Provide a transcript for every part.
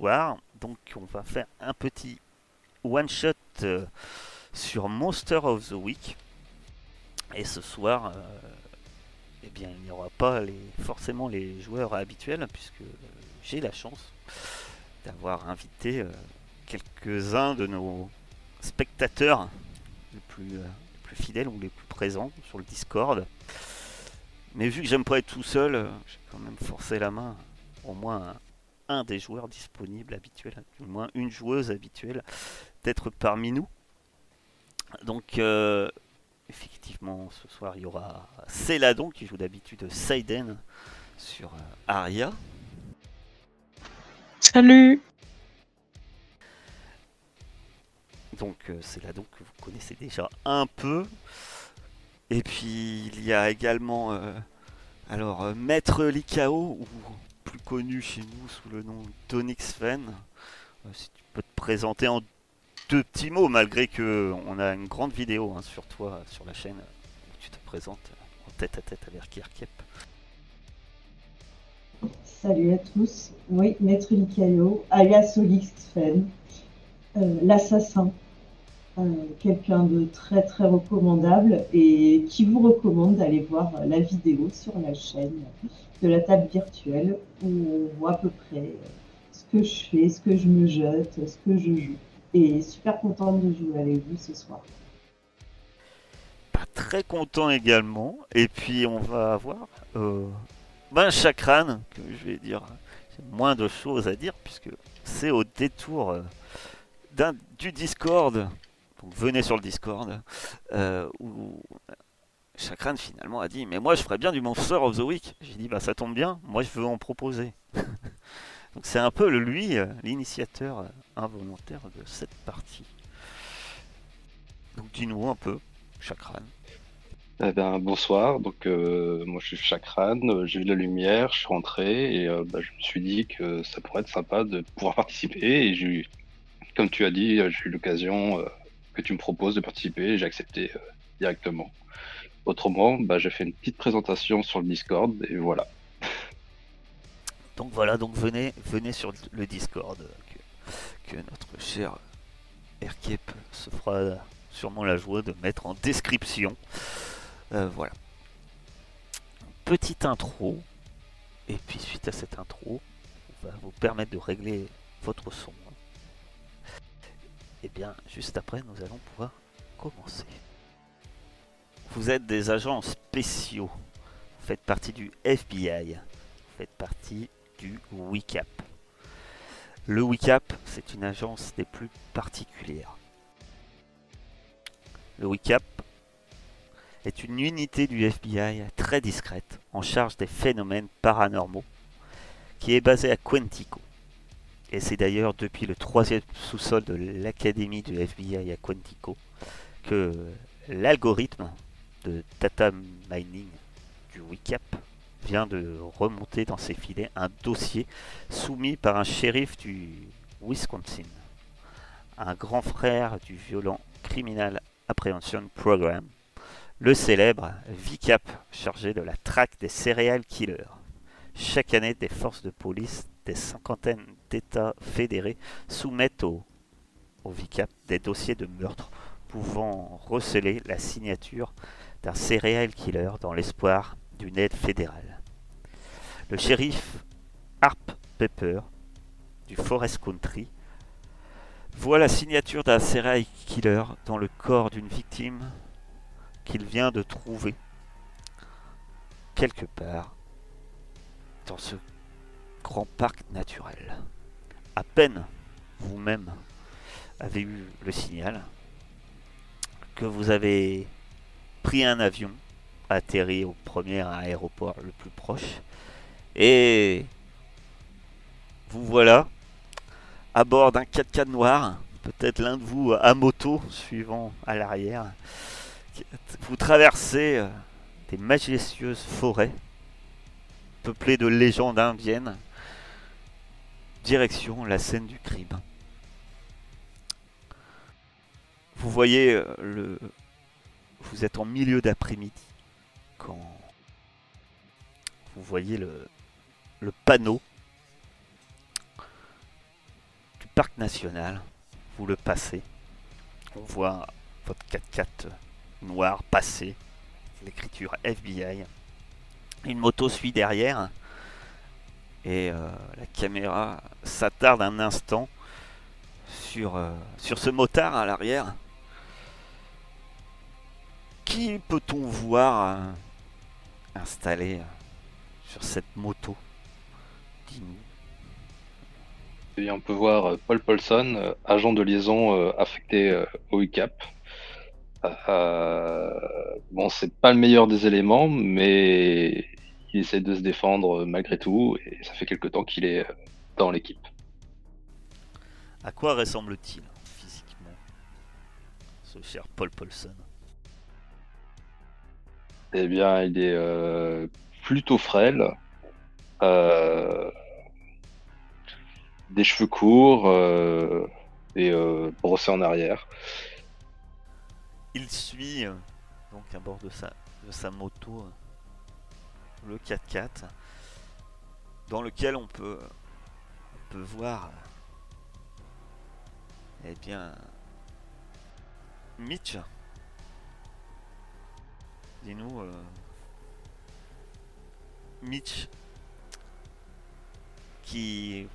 Donc on va faire un petit one shot euh, sur Monster of the Week. Et ce soir, euh, eh bien il n'y aura pas forcément les joueurs habituels puisque j'ai la chance d'avoir invité euh, quelques-uns de nos spectateurs les plus, euh, les plus fidèles ou les plus présents sur le Discord. Mais vu que j'aime pas être tout seul, euh, j'ai quand même forcé la main au moins un, des joueurs disponibles habituels, du moins une joueuse habituelle, d'être parmi nous. Donc euh, effectivement ce soir il y aura Céladon qui joue d'habitude Seiden sur euh, Aria. Salut Donc euh, donc que vous connaissez déjà un peu. Et puis il y a également euh, alors Maître Likao, ou plus connu chez nous sous le nom d'Onyx. Euh, si tu peux te présenter en deux petits mots, malgré que on a une grande vidéo hein, sur toi sur la chaîne tu te présentes en tête à tête avec Kirkep. Salut à tous. Oui, Maître Likayo, alias Olix euh, l'assassin. Euh, Quelqu'un de très très recommandable et qui vous recommande d'aller voir la vidéo sur la chaîne de la table virtuelle où on voit à peu près ce que je fais, ce que je me jette, ce que je joue. Et super contente de jouer avec vous ce soir. Pas très content également. Et puis on va avoir euh, ben Chakran, que je vais dire, moins de choses à dire puisque c'est au détour euh, du Discord. Donc venez sur le Discord euh, Chakran finalement a dit mais moi je ferais bien du Monster of the Week. J'ai dit bah ça tombe bien, moi je veux en proposer. Donc c'est un peu lui euh, l'initiateur euh, involontaire de cette partie. Donc dis-nous un peu, Chakran. Eh ben, bonsoir, donc euh, moi je suis Chakran, euh, j'ai vu la lumière, je suis rentré et bah, je me suis dit que ça pourrait être sympa de pouvoir participer et j'ai comme tu as dit, j'ai eu l'occasion que tu me proposes de participer et j'ai accepté directement. Autrement, bah, j'ai fait une petite présentation sur le Discord et voilà. Donc voilà, donc venez, venez sur le Discord que, notre cher Erkep se fera sûrement la joie de mettre en description. Euh, voilà. Petite intro. Et puis suite à cette intro, on va vous permettre de régler votre son. Et bien, juste après, nous allons pouvoir commencer. Vous êtes des agents spéciaux. Vous faites partie du FBI. Vous faites partie du WICAP. Le WICAP, c'est une agence des plus particulières. Le WICAP est une unité du FBI très discrète en charge des phénomènes paranormaux qui est basée à Quantico. Et c'est d'ailleurs depuis le troisième sous-sol de l'académie du FBI à Quantico que l'algorithme de data mining du WICAP vient de remonter dans ses filets un dossier soumis par un shérif du Wisconsin, un grand frère du violent Criminal Apprehension Program, le célèbre VICAP chargé de la traque des serial killers. Chaque année, des forces de police des cinquantaines d'États fédérés soumettent au, au VICAP des dossiers de meurtre pouvant receler la signature d'un serial killer dans l'espoir d'une aide fédérale. Le shérif Harp Pepper du Forest Country voit la signature d'un serial killer dans le corps d'une victime qu'il vient de trouver quelque part dans ce grand parc naturel. À peine vous-même avez eu le signal que vous avez pris un avion, atterri au premier aéroport le plus proche, et vous voilà à bord d'un 4x4 noir, peut-être l'un de vous à moto, suivant à l'arrière. Vous traversez euh, des majestueuses forêts peuplées de légendes indiennes, direction la scène du crime. Vous voyez euh, le, vous êtes en milieu d'après-midi quand vous voyez le, panneau parc national. Vous le passez. On voit votre 4x4 noir passer. L'écriture FBI. Une moto suit derrière. Et euh, la caméra s'attarde un instant sur, euh, sur ce motard à l'arrière. Qui peut-on voir euh, installé euh, sur cette moto Dis-nous. Et on peut voir euh, Paul Paulson, agent de liaison affecté au UCAP. Euh, bon, c'est pas le meilleur des éléments, mais il essaie de se défendre malgré tout, et ça fait quelque temps qu'il est dans l'équipe. À quoi ressemble-t-il physiquement ce cher Paul Paulson? Eh bien, il est euh, plutôt frêle, euh, des cheveux courts euh, et euh, brossé en arrière. Il suit donc à bord de sa, moto le 4x4 dans lequel on peut, on peut voir eh bien Mitch. Dis-nous euh, Mitch qui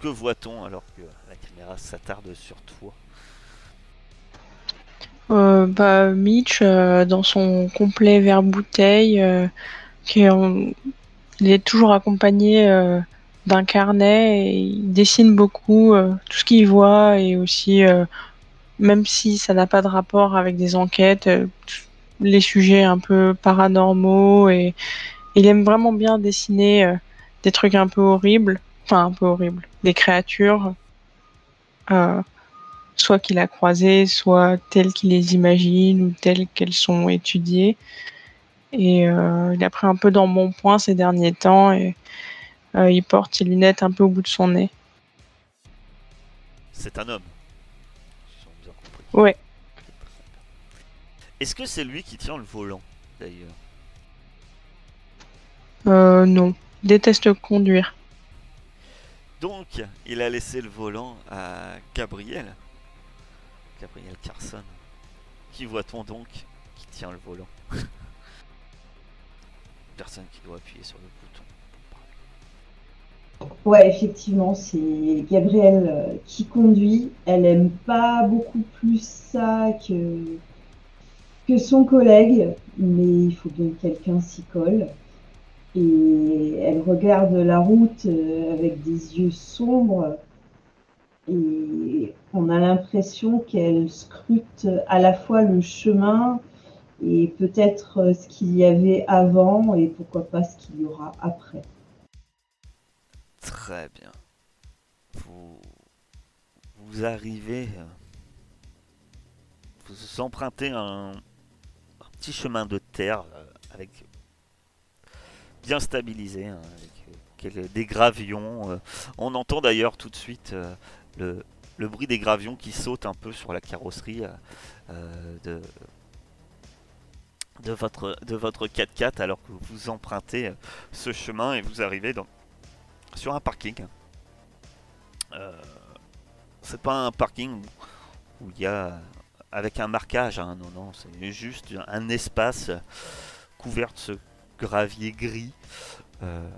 que voit-on alors que la caméra s'attarde sur toi? Euh, bah, Mitch, euh, dans son complet vert bouteille, qui est est toujours accompagné d'un carnet et il dessine beaucoup tout ce qu'il voit et aussi, même si ça n'a pas de rapport avec des enquêtes, les sujets un peu paranormaux et il aime vraiment bien dessiner euh, des trucs un peu horribles, enfin un peu horribles, des créatures. euh, soit qu'il a croisées, soit telles qu'il les imagine ou telles qu'elles sont étudiées. Et euh, il a pris un peu dans mon point ces derniers temps et il porte ses lunettes un peu au bout de son nez. C'est un homme. Si bien compris. Ouais. Est-ce que c'est lui qui tient le volant d'ailleurs? Euh, non, il déteste conduire. Donc, il a laissé le volant à Gabriel. Gabriel Carson. Qui voit-on donc qui tient le volant? Personne qui doit appuyer sur le bouton. pour parler. Ouais, effectivement, c'est Gabrielle euh, qui conduit. Elle aime pas beaucoup plus ça que, que son collègue, mais il faut bien que quelqu'un s'y colle. Et elle regarde la route euh, avec des yeux sombres et on a l'impression qu'elle scrute à la fois le chemin et peut-être euh, ce qu'il y avait avant et pourquoi pas ce qu'il y aura après. Très bien. Vous, vous arrivez. euh, Vous empruntez un, un petit chemin de terre euh, avec bien stabilisé, hein, avec euh, des gravions. euh. On entend d'ailleurs tout de suite le, bruit des gravions qui sautent un peu sur la carrosserie de, votre, de votre 4x4 alors que vous empruntez ce chemin et vous arrivez dans, sur un parking. C'est pas un parking où il y a avec un marquage, hein, non, non, c'est juste un espace couvert de ce gravier gris. Euh,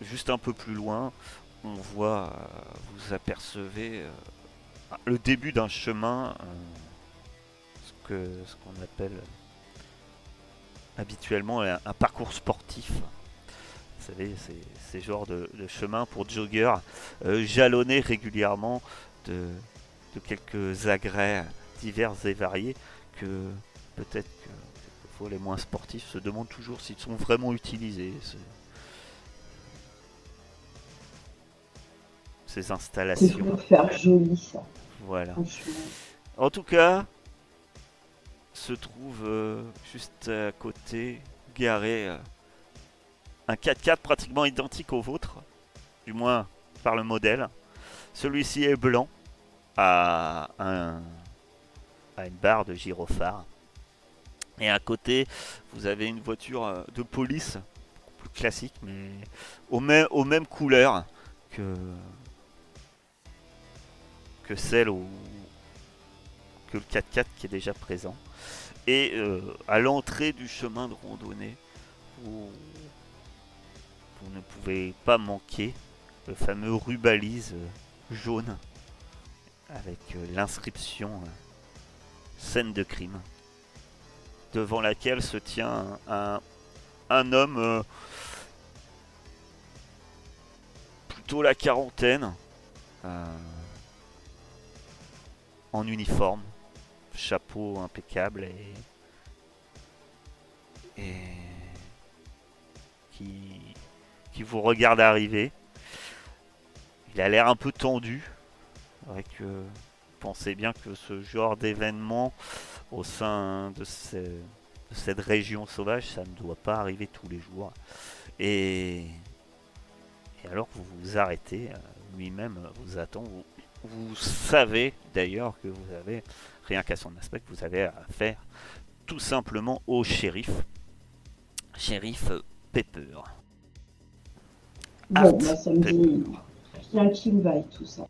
juste un peu plus loin, on voit, euh, vous apercevez euh, le début d'un chemin, ce que ce qu'on appelle habituellement un, parcours sportif. Vous savez, ces genres de, de chemins pour joggers jalonnés régulièrement de, de quelques agrès divers et variés que peut-être que les moins sportifs se demandent toujours s'ils sont vraiment utilisés. ce- Ces C'est installations. pour faire joli, ça, Voilà. En tout cas, se trouve euh, juste à côté, garé, euh, un 4x4 pratiquement identique au vôtre, du moins par le modèle. Celui-ci est blanc, à, un, à une barre de gyrophare. Et à côté, vous avez une voiture euh, de police, plus classique, mais aux, mêmes- couleurs que, que celle où que le 4x4 qui est déjà présent. Et euh, à l'entrée du chemin de randonnée, vous, vous ne pouvez pas manquer le fameux rubalise euh, jaune avec euh, l'inscription euh, scène de crime devant laquelle se tient un, un homme euh, plutôt la quarantaine en uniforme chapeau impeccable et et qui qui vous regarde arriver. Il a l'air un peu tendu avec euh, pensez bien que ce genre d'événement au sein de, ce- de cette région sauvage, ça ne doit pas arriver tous les jours. Et, et alors vous vous arrêtez, euh, lui-même vous attend. Vous, vous savez d'ailleurs que vous avez, rien qu'à son aspect, que vous avez affaire tout simplement au shérif. Shérif Pepper. Bon, bah, ça me dit rien qui me vaille tout ça.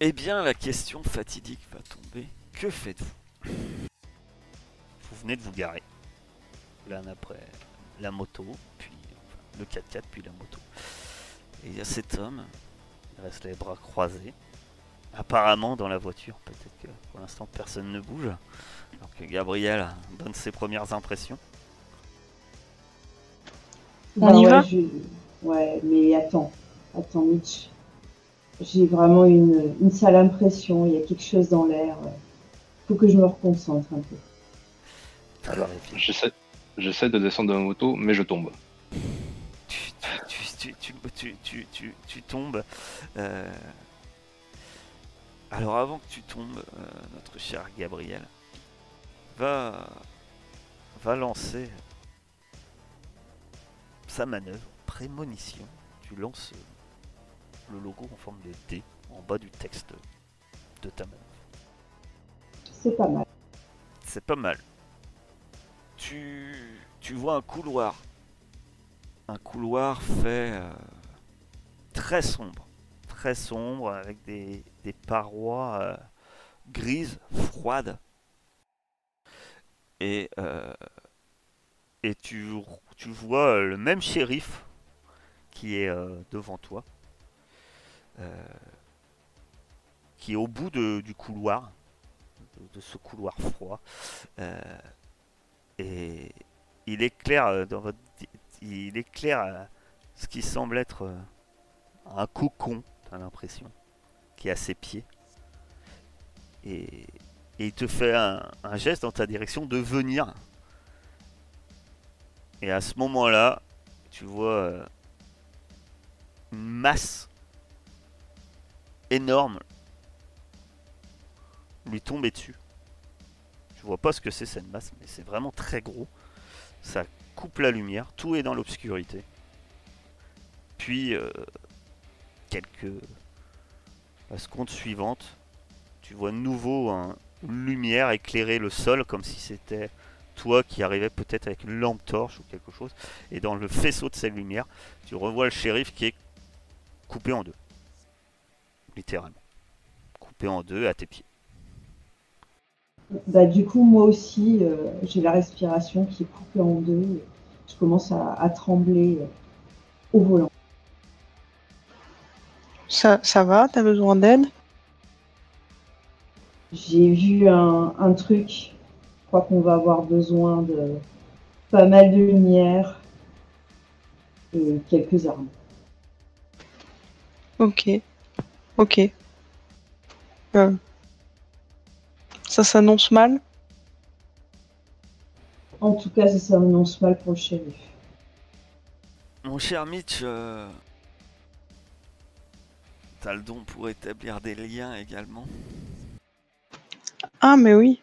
Eh bien, la question fatidique va tomber. Que faites-vous? Vous venez de vous garer. L'un après la moto, puis enfin, le 4x4, puis la moto. Et il y a cet homme, il reste les bras croisés. Apparemment, dans la voiture, peut-être que pour l'instant personne ne bouge. Alors que Gabriel donne ses premières impressions. On y ouais, va? je- Ouais, mais attends, attends, Mitch. J'ai vraiment une, une sale impression, il y a quelque chose dans l'air. Faut que je me reconcentre un peu. Alors. J'essaie j'essaie de descendre de ma moto, mais je tombe. tu, tu, tu, tu, tu, tu, tu, tu tombes. euh, Alors avant que tu tombes, euh, notre cher Gabriel va, va lancer sa manœuvre, prémonition. Tu lances le logo en forme de D en bas du texte de ta manœuvre. C'est pas mal. C'est pas mal. Tu, tu vois un couloir. Un couloir fait euh, très sombre. Très sombre avec des, des parois euh, grises, froides. Et, euh, et tu, tu vois le même shérif qui est euh, devant toi. Euh, qui est au bout de- du couloir. De, ce couloir froid. Euh, et il éclaire euh, dans votre il éclaire ce qui semble être un cocon, t'as l'impression, qui est à ses pieds. Et, il te fait un, geste dans ta direction de venir. Et à ce moment-là, tu vois une masse énorme lui tomber dessus. Je vois pas ce que c'est cette masse, mais c'est vraiment très gros. Ça coupe la lumière, tout est dans l'obscurité. Puis, euh, quelques la seconde suivante, tu vois de nouveau un- une lumière éclairer le sol comme si c'était toi qui arrivais peut-être avec une lampe torche ou quelque chose. Et dans le faisceau de cette lumière, tu revois le shérif qui est coupé en deux. Littéralement. Coupé en deux à tes pieds. Bah, du coup, moi aussi, euh, j'ai la respiration qui est coupée en deux. Je commence à, à trembler euh, au volant. Ça, ça va? T'as besoin d'aide? J'ai vu un, un truc. Je crois qu'on va avoir besoin de pas mal de lumière et quelques armes. Ok. Ok. Euh, Ça s'annonce mal En tout cas, ça s'annonce mal pour le shérif. Mon cher Mitch, euh, t'as le don pour établir des liens également. Ah, mais oui.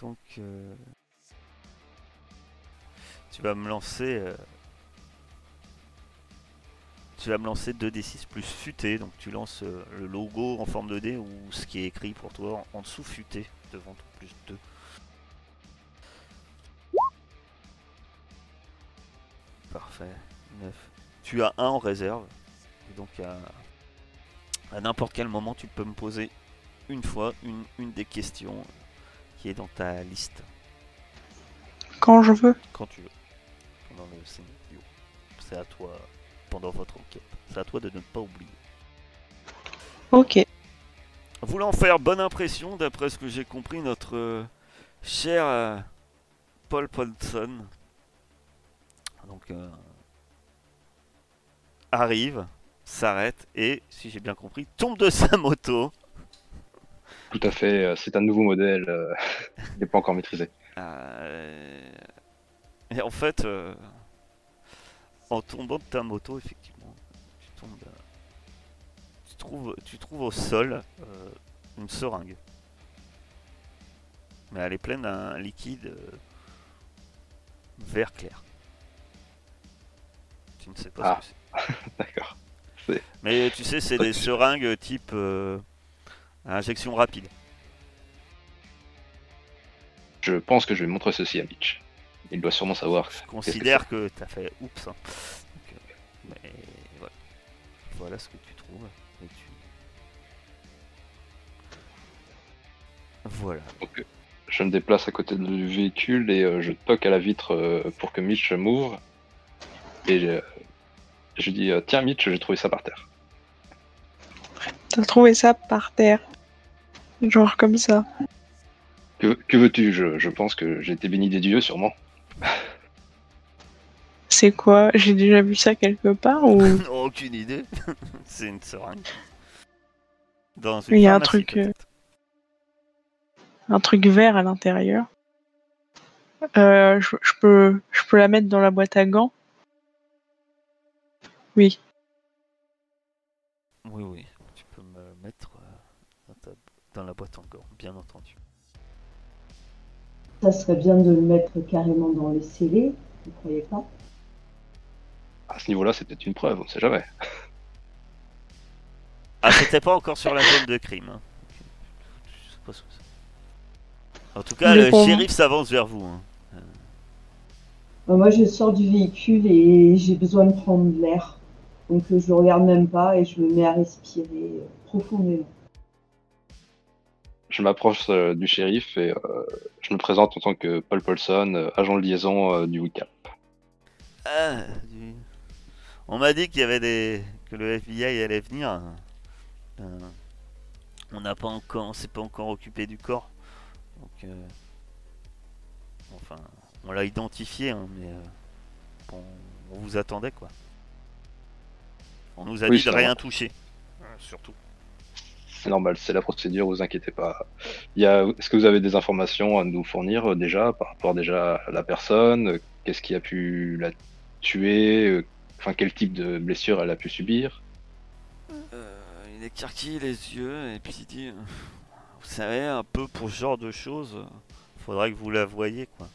Donc, euh, tu vas me lancer. euh, tu vas me lancer 2d6 plus futé. Donc, tu lances euh, le logo en forme de dé ou ce qui est écrit pour toi en, en dessous futé devant ton plus 2. Parfait. 9. Tu as un en réserve. Et donc, à, À n'importe quel moment, tu peux me poser une fois une, une des questions qui est dans ta liste, Quand je veux. quand tu veux, pendant le scénario. C'est à toi, pendant votre enquête. C'est à toi de ne pas oublier. Ok. Voulant faire bonne impression, d'après ce que j'ai compris, notre euh, cher euh, Paul Paulson donc, euh, arrive, s'arrête et, si j'ai bien compris, tombe de sa moto. Tout à fait, euh, c'est un nouveau modèle, euh, il n'est pas encore maîtrisé. Euh, Et en fait, euh, en tombant de ta moto, effectivement, tu tombes. euh, Tu trouves, tu trouves au sol euh, une seringue. Mais elle est pleine d'un liquide euh, vert clair. Tu ne sais pas Ah. ce que c'est. D'accord. Mais tu sais, c'est des seringues type euh, injection rapide. Je pense que je vais montrer ceci à Mitch. Il doit sûrement savoir. Je considère que t'as fait oups. hein. Donc, euh, mais voilà. Voilà ce que tu trouves. Et tu... Voilà. Donc, je me déplace à côté du véhicule et euh, je toque à la vitre euh, pour que Mitch m'ouvre. Et euh, je dis euh, Tiens, Mitch, j'ai trouvé ça par terre. T'as trouvé ça par terre. Genre comme ça. Que, que veux-tu? Je, je pense que j'ai été béni des dieux, sûrement. C'est quoi? J'ai déjà vu ça quelque part ou? Aucune idée. C'est une seringue. Dans une Il y a un truc, euh, un truc vert à l'intérieur Euh, je, je peux, je peux la mettre dans la boîte à gants? Oui. Oui, oui. Tu peux me mettre euh, dans, ta- dans la boîte encore, bien entendu. Ça serait bien de le mettre carrément dans les scellés, vous croyez pas? À ce niveau-là, c'est peut-être une preuve, on ne sait jamais. Ah, c'était pas encore sur la zone de crime. hein. Je sais pas ce que c'est. En tout cas, le shérif s'avance vers vous. hein. Euh, Moi, je sors du véhicule et j'ai besoin de prendre de l'air. Donc, euh, je regarde même pas et je me mets à respirer euh, profondément. Je m'approche euh, du shérif et euh, je me présente en tant que Paul Paulson, agent de liaison euh, du WICAP. Ah, du- On m'a dit qu'il y avait des que le FBI allait venir. Euh, on n'a pas encore, on s'est pas encore occupé du corps. Donc, euh, enfin, on l'a identifié, hein, mais euh, on, on vous attendait quoi. On nous a Oui, dit de rien toucher, Euh, surtout. C'est normal, c'est la procédure, vous inquiétez pas. Il y a... Est-ce que vous avez des informations à nous fournir déjà par rapport déjà à la personne Qu'est-ce qui a pu la tuer Enfin, quel type de blessure elle a pu subir Euh, il écarquille les yeux et puis il dit, euh, vous savez, un peu pour ce genre de choses, euh, faudrait que vous la voyiez quoi.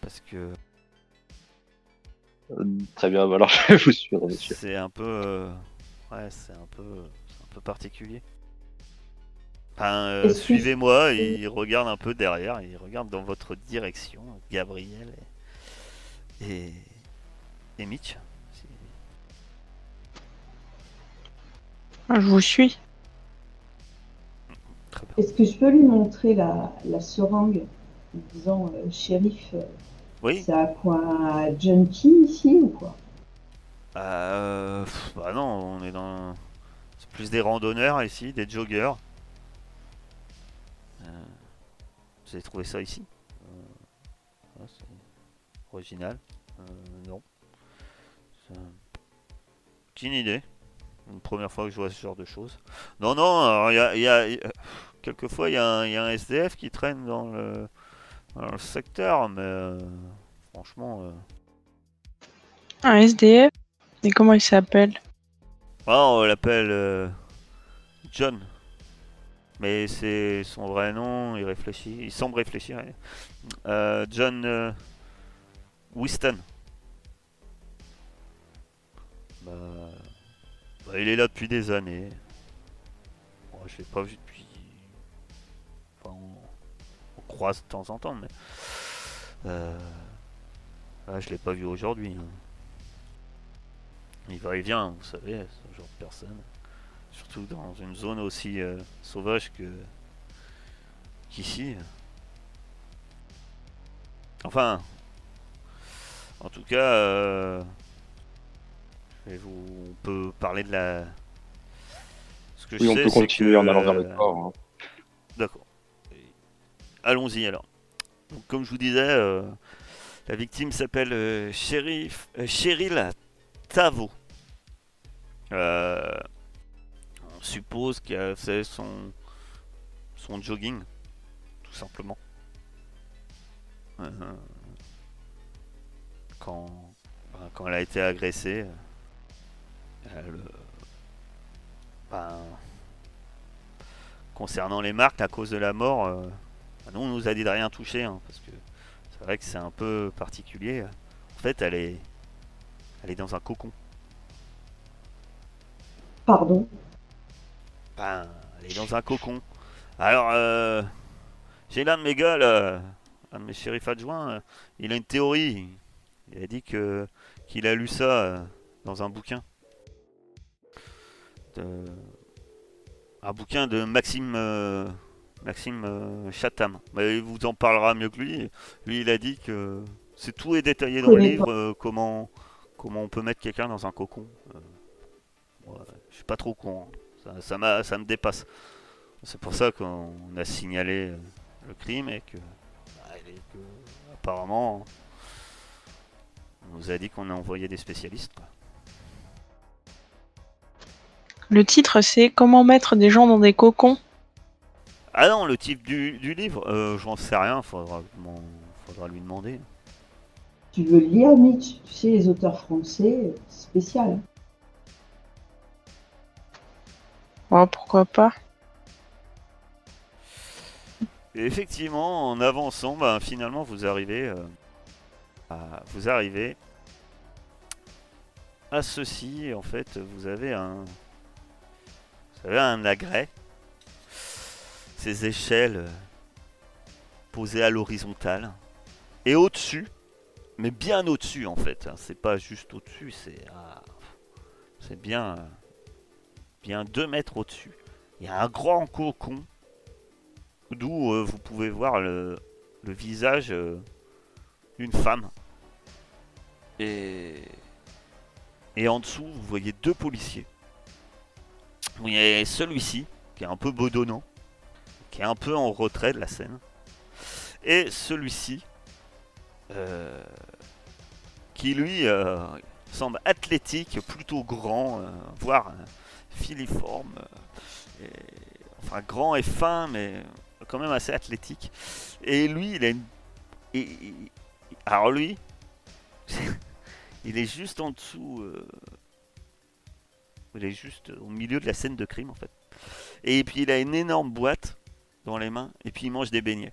Parce que Euh, Très bien, alors je vais vous suivre, monsieur. C'est un peu. euh, Ouais, c'est un peu. C'est un peu particulier. Enfin, euh, suivez-moi, il regarde un peu derrière, il regarde dans votre direction, Gabriel et. Et, et Mitch. Ah, Je vous suis. Est-ce que je peux lui montrer la, la seringue en disant euh, shérif, euh, Oui c'est à quoi junkie ici ou quoi? Euh, pff, Bah non, on est dans. C'est plus des randonneurs ici, des joggers. Euh, Vous avez trouvé ça ici? Euh, original. Euh, non. Aucune idée. Une première fois que je vois ce genre de choses. Non, non, il y a, y a- il y a- Quelquefois, il y, a un- il y a un SDF qui traîne dans le, dans le secteur, mais euh, franchement. euh, Un SDF Et comment il s'appelle? Ah, on l'appelle euh, John. Mais c'est son vrai nom, il réfléchit, il semble réfléchir. Euh, John euh, Bah, bah, il est là depuis des années. Bon, je l'ai pas vu depuis. Enfin, on, on croise de temps en temps, mais. Euh... ah, je l'ai pas vu aujourd'hui. hein. Il va et vient, vous savez, ce genre de personne. Surtout dans une zone aussi euh, sauvage que qu'ici. Enfin, en tout cas, euh, vais vous, on peut parler de la. Ce que Oui, je on sais, peut continuer que, en allant vers le euh, port. hein. D'accord. Allons-y alors. Donc, comme je vous disais, euh, la victime s'appelle euh, Shérif- euh, Cheryl Tavo. On suppose qu'elle fait son, son jogging, tout simplement. Quand, ben, quand elle a été agressée, euh, ben, concernant les marques, à cause de la mort, euh, bah, nous on nous a dit de rien toucher, hein, parce que c'est vrai que c'est un peu particulier. En fait, elle est, elle est dans un cocon. Pardon? Ben, elle est dans un cocon. Alors, euh, j'ai l'un de mes gars, là, un de mes shérifs adjoints, euh, il a une théorie. Il a dit que qu'il a lu ça euh, dans un bouquin. De- un bouquin de Maxime euh, Maxime euh, Chatham. Mais il vous en parlera mieux que lui. Lui, il a dit que c'est tout est détaillé dans le livre euh, comment comment on peut mettre quelqu'un dans un cocon. Euh, ouais, je suis pas trop con. Ça, ça, m'a- ça me dépasse. C'est pour ça qu'on a signalé euh, le crime et que, bah, et que, apparemment on nous a dit qu'on a envoyé des spécialistes. quoi. Le titre, c'est Comment mettre des gens dans des cocons. Ah non, le type du, du livre, euh, j'en sais rien, faudra, faudra lui demander. Tu veux le lire, Mitch? Tu sais, les auteurs français, c'est spécial. Oh, pourquoi pas Et effectivement, en avançant, bah, finalement, vous arrivez, euh, à, vous arrivez à ceci. Et en fait, vous avez un, un agrès. Ces échelles euh, posées à l'horizontale et au-dessus, mais bien au-dessus en fait. hein, C'est pas juste au-dessus, c'est à- c'est bien, euh, bien 2 mètres au-dessus. Il y a un grand cocon d'où euh, vous pouvez voir le, visage d'une femme. Et, et en dessous, vous voyez deux policiers. Vous voyez celui-ci, qui est un peu bedonnant, qui est un peu en retrait de la scène. Et celui-ci, euh, qui lui euh, semble athlétique, plutôt grand, euh, voire filiforme. enfin, grand et fin, mais quand même assez athlétique. Et lui, il a alors lui, il est juste en dessous. Euh, Il est juste au milieu de la scène de crime en fait. Et puis il a une énorme boîte dans les mains et puis il mange des beignets.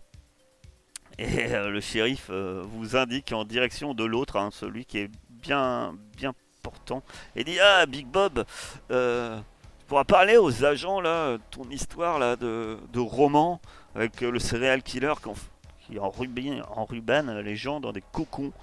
Et euh, le shérif euh, vous indique en direction de l'autre, hein, celui qui est bien, bien portant, et dit Ah, Big Bob, euh, tu pourras parler aux agents là, ton histoire de, roman avec euh, le serial killer qui, en- les gens dans des cocons.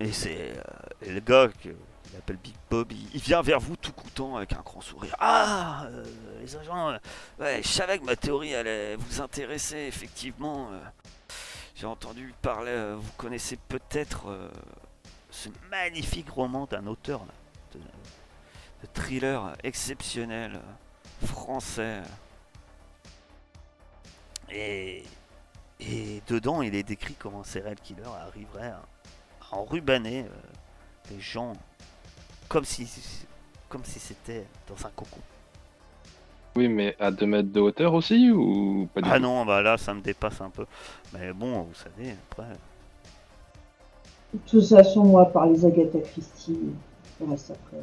Et c'est euh, le gars que- il appelle Big Bob, il, vient vers vous tout content avec un grand sourire. Ah, euh, les agents, euh, ouais, je savais que ma théorie allait vous intéresser effectivement. J'ai entendu parler, vous connaissez peut-être ce magnifique roman d'un auteur de, thriller exceptionnel français. Et, et dedans, il est décrit comment un serial killer arriverait à, à enrubaner euh, les gens comme si, comme si c'était dans un cocon. Oui, mais à 2 mètres de hauteur aussi ou pas du Ah non, bah là, ça me dépasse un peu. Mais bon, vous savez, après. De toute façon, moi, par les Agatha Christie, on reste après.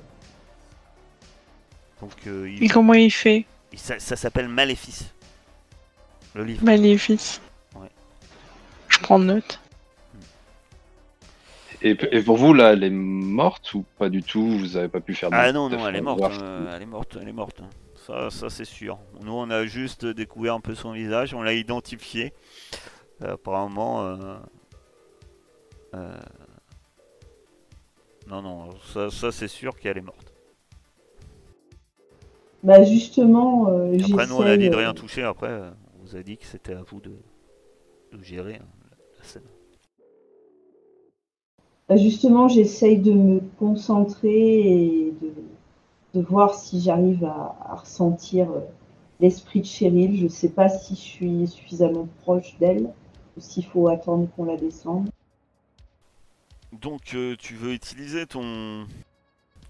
Donc, euh, Et il, comment il fait? il- ça, ça s'appelle Maléfice. Le livre. Maléfice. Ouais. Je prends note. Et, et pour vous, là, elle est morte ou pas du tout? Vous avez pas pu faire de Ah non, non, elle est morte. euh, elle est morte, elle est morte. Ça, ça c'est sûr. Nous, on a juste découvert un peu son visage, on l'a identifié. Euh, apparemment. euh, euh, Non, non, ça, ça, c'est sûr qu'elle est morte. Bah justement, euh, Après, nous, on a dit de rien toucher. Après, on vous a dit que c'était à vous de, de gérer hein, la scène. Bah, justement, j'essaye de me concentrer et de, de voir si j'arrive à, à ressentir euh, l'esprit de Cheryl. Je sais pas si je suis suffisamment proche d'elle ou s'il faut attendre qu'on la descende. Donc, euh, tu veux utiliser ton,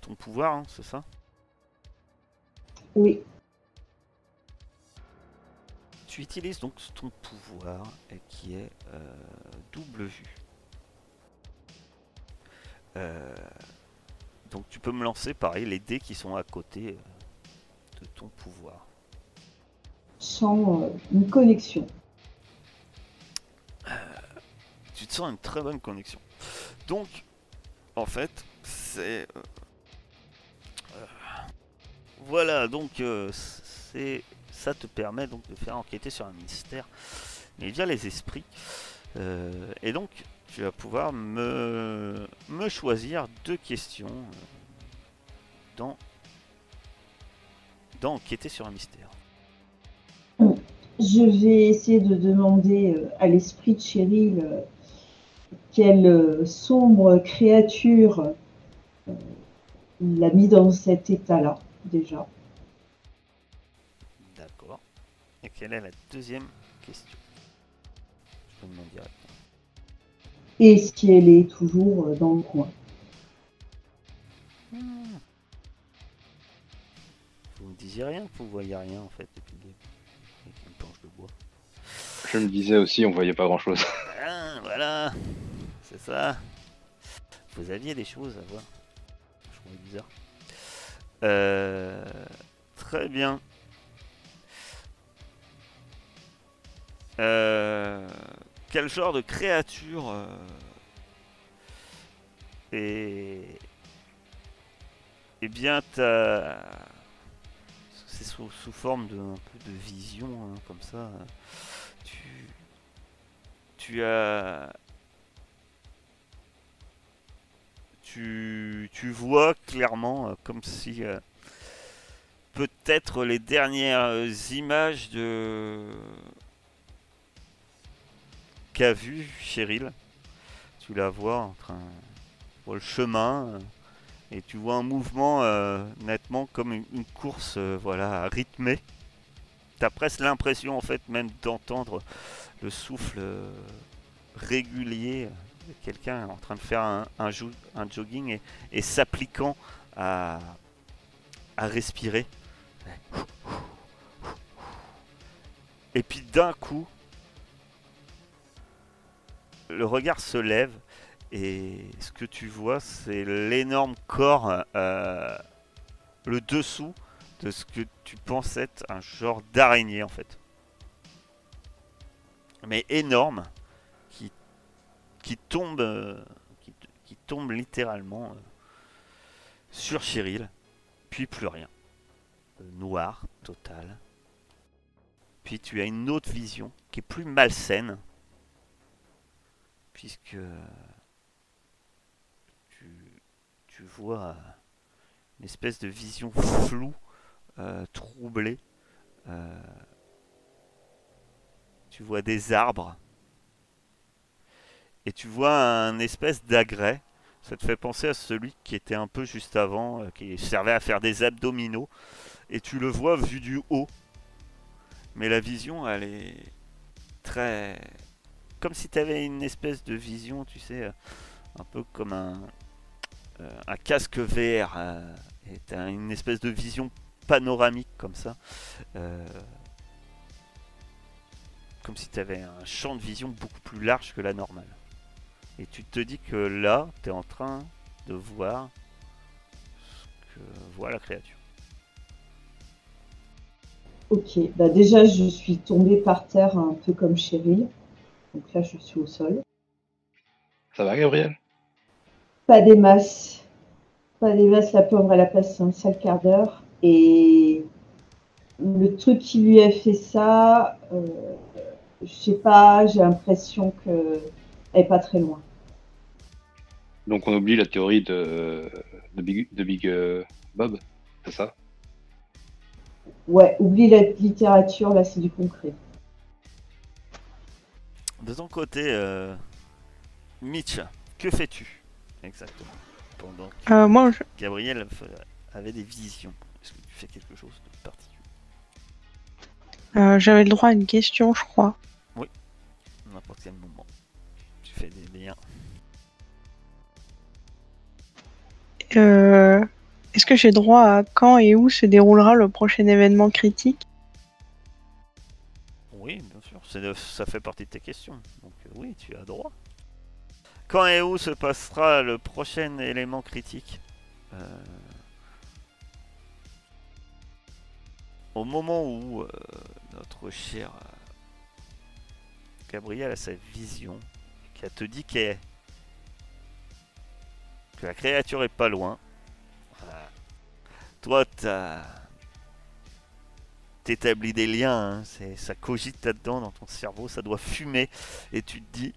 ton pouvoir, hein, c'est ça? Oui, Tu utilises donc ton pouvoir euh, qui est euh, double vue. Euh, donc tu peux me lancer pareil les dés qui sont à côté euh, de ton pouvoir. sans euh, une connexion. Tu te sens une très bonne connexion. Donc en fait c'est voilà donc c'est ça te permet donc de faire enquêter sur un mystère mais via les esprits et donc tu vas pouvoir me, me choisir deux questions euh, dans enquêter sur un mystère. Je vais essayer de demander euh, à l'esprit de Cheryl euh, quelle sombre créature l'a mis dans cet état-là, déjà. D'accord. Et quelle est la deuxième question? Je peux demander. Et si elle est toujours euh, dans le coin. Vous me disiez rien, vous voyez rien en fait depuis une planche de bois. Je me disais aussi, on voyait pas grand chose. Ah, voilà, c'est ça. Vous aviez des choses à voir. Je trouvais bizarre. Euh, très bien. Euh, quel genre de créature euh, est... Eh bien. C'est sous, sous forme de, un peu de vision, hein, comme ça. Tu, tu as tu, tu vois clairement euh, comme si euh, peut-être les dernières euh, images de qu'a vu Cheryl tu la vois en train vois le chemin euh, et tu vois un mouvement euh, nettement comme une, course euh, voilà rythmée t'as presque l'impression en fait même d'entendre le souffle régulier de quelqu'un en train de faire un, un, jo- un jogging et, s'appliquant à respirer. Et puis d'un coup, le regard se lève et ce que tu vois, c'est l'énorme corps, euh, le dessous de ce que tu penses être un genre d'araignée en fait mais énorme, qui, tombe, euh, qui, tombe littéralement euh, sur Cheryl, puis plus rien. Noir, total. Puis tu as une autre vision qui est plus malsaine, puisque tu, vois une espèce de vision floue, euh, troublée. euh, tu vois des arbres et tu vois un espèce d'agrès. Ça te fait penser à celui qui était un peu juste avant, euh, qui servait à faire des abdominaux. Et tu le vois vu du haut. Mais la vision, elle est très... Comme si tu avais une espèce de vision, tu sais, euh, un peu comme un, euh, casque VR. euh, et tu as une espèce de vision panoramique comme ça. Comme si tu avais un champ de vision beaucoup plus large que la normale. Et tu te dis que là, tu es en train de voir ce que voit la créature. Ok, bah déjà je suis tombée par terre un peu comme Cheryl. Donc là je suis au sol. Ça va, Gabriel? Pas des masses. Pas des masses, la pauvre, elle a passé un sale quart d'heure. Et le truc qui lui a fait ça, euh, je sais pas, j'ai l'impression qu'elle est pas très loin. Donc on oublie la théorie de, de Big, de Big euh, Bob, c'est ça? Ouais, oublie la littérature, là c'est du concret. De ton côté, euh, Mitch, que fais-tu exactement pendant que Euh, moi, je- Gabriel avait des visions? Est-ce que tu fais quelque chose de particulier? Euh, j'avais le droit à une question, je crois. à n'importe quel moment Tu fais des liens. Euh, Est-ce que j'ai droit à quand et où se déroulera le prochain événement critique? Ça fait partie de tes questions. Donc euh, oui, tu as droit. Quand et où se passera le prochain élément critique Euh, Au moment où euh, notre cher euh, Gabriel a sa vision, qu'elle te dit qu'elle que la créature est pas loin. Toi, t'as t'établis des liens, hein, c'est, ça cogite là-dedans dans ton cerveau, ça doit fumer, et tu te dis,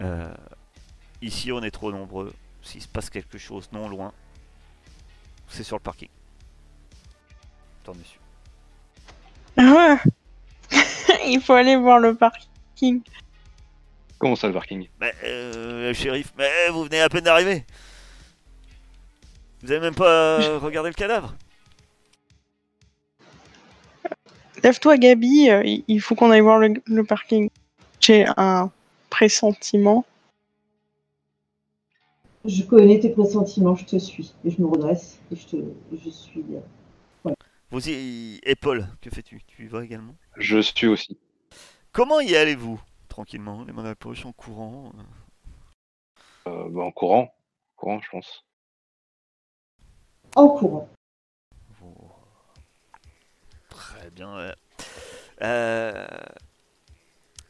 euh, ici on est trop nombreux, s'il se passe quelque chose non loin, c'est sur le parking. T'en es sûr. Ah ouais Il faut aller voir le parking. Comment ça, le parking? Mais euh, le shérif, mais vous venez à peine d'arriver. Vous avez même pas regardé le cadavre Lève-toi, Gabi, euh, il faut qu'on aille voir le, le parking. J'ai un pressentiment. Je connais tes pressentiments, je te suis. Et je me redresse et je te je suis. euh, Vous y... Et Paul, que fais-tu? Tu y vas également? Je suis aussi. Comment y allez-vous? Tranquillement, les mains dans la poche, en courant euh, Euh, bah, en courant. Courant, je pense. En courant. vous- Très ouais. Euh,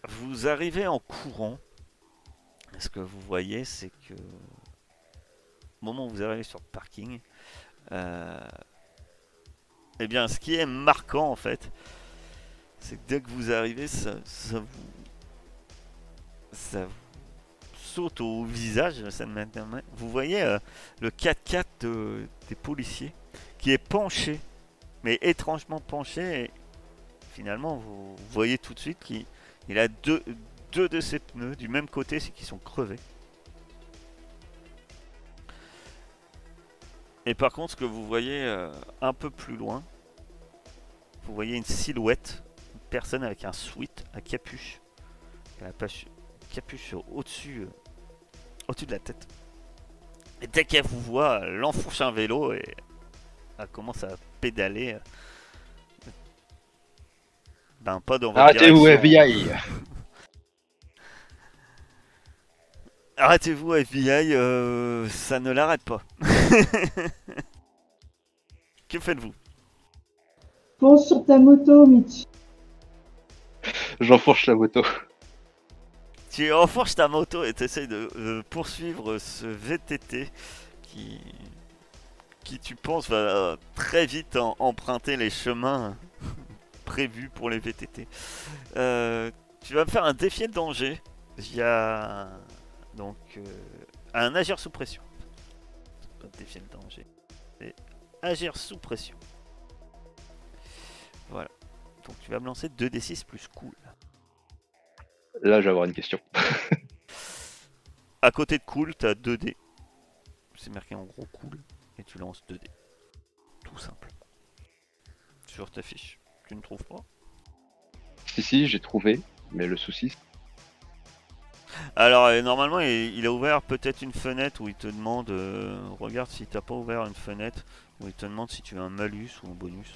Vous arrivez en courant. Ce que vous voyez, c'est que au moment où vous arrivez sur le parking, euh, eh bien, ce qui est marquant en fait, c'est que dès que vous arrivez, ça, vous, ça vous saute au visage. Ça vous voyez euh, le 4x4 de- des policiers qui est penché, mais étrangement penché. Et finalement, vous voyez tout de suite qu'il il a deux, deux de ses pneus du même côté, c'est qu'ils sont crevés. Et par contre, ce que vous voyez euh, un peu plus loin, vous voyez une silhouette, une personne avec un sweat à capuche, capuche au-dessus, euh, au-dessus de la tête. Et dès qu'elle vous voit, elle enfourche un vélo et elle commence à pédaler. euh, Ben pas dans votre Arrêtez-vous, direction. FBI Arrêtez-vous FBI, euh, ça ne l'arrête pas. que faites-vous? Fonce sur ta moto, Mitch. J'enfourche la moto. Tu enfourches ta moto et tu essayes de euh, poursuivre ce VTT qui, qui tu penses va euh, très vite en- emprunter les chemins prévus pour les VTT. Euh, tu vas me faire un défi de danger. Il y a donc euh, un agir sous pression. Pas défi de danger. C'est agir sous pression. Voilà. Donc tu vas me lancer 2d6 plus cool. Là, je vais avoir une question. À côté de cool, t'as 2 dés. C'est marqué en gros cool. Et tu lances 2 dés. Tout simple. Sur ta fiche. Tu ne trouves pas? Si, si, j'ai trouvé. Mais le souci, Alors, euh, normalement, il, il a ouvert peut-être une fenêtre où il te demande. euh, regarde si t'as pas ouvert une fenêtre où il te demande si tu as un malus ou un bonus.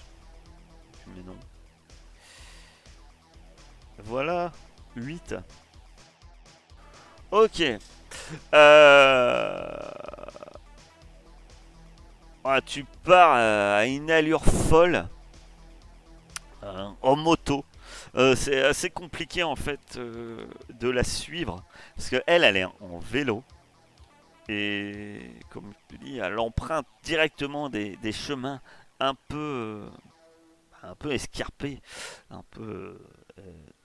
Tu mets non. Voilà, 8. Ok. Euh... ah, tu pars euh, à une allure folle. Euh, en moto. Euh, c'est assez compliqué en fait euh, de la suivre. Parce que elle, est en vélo. Et comme je te dis, elle emprunte directement des, des chemins un peu euh, un peu escarpés, un peu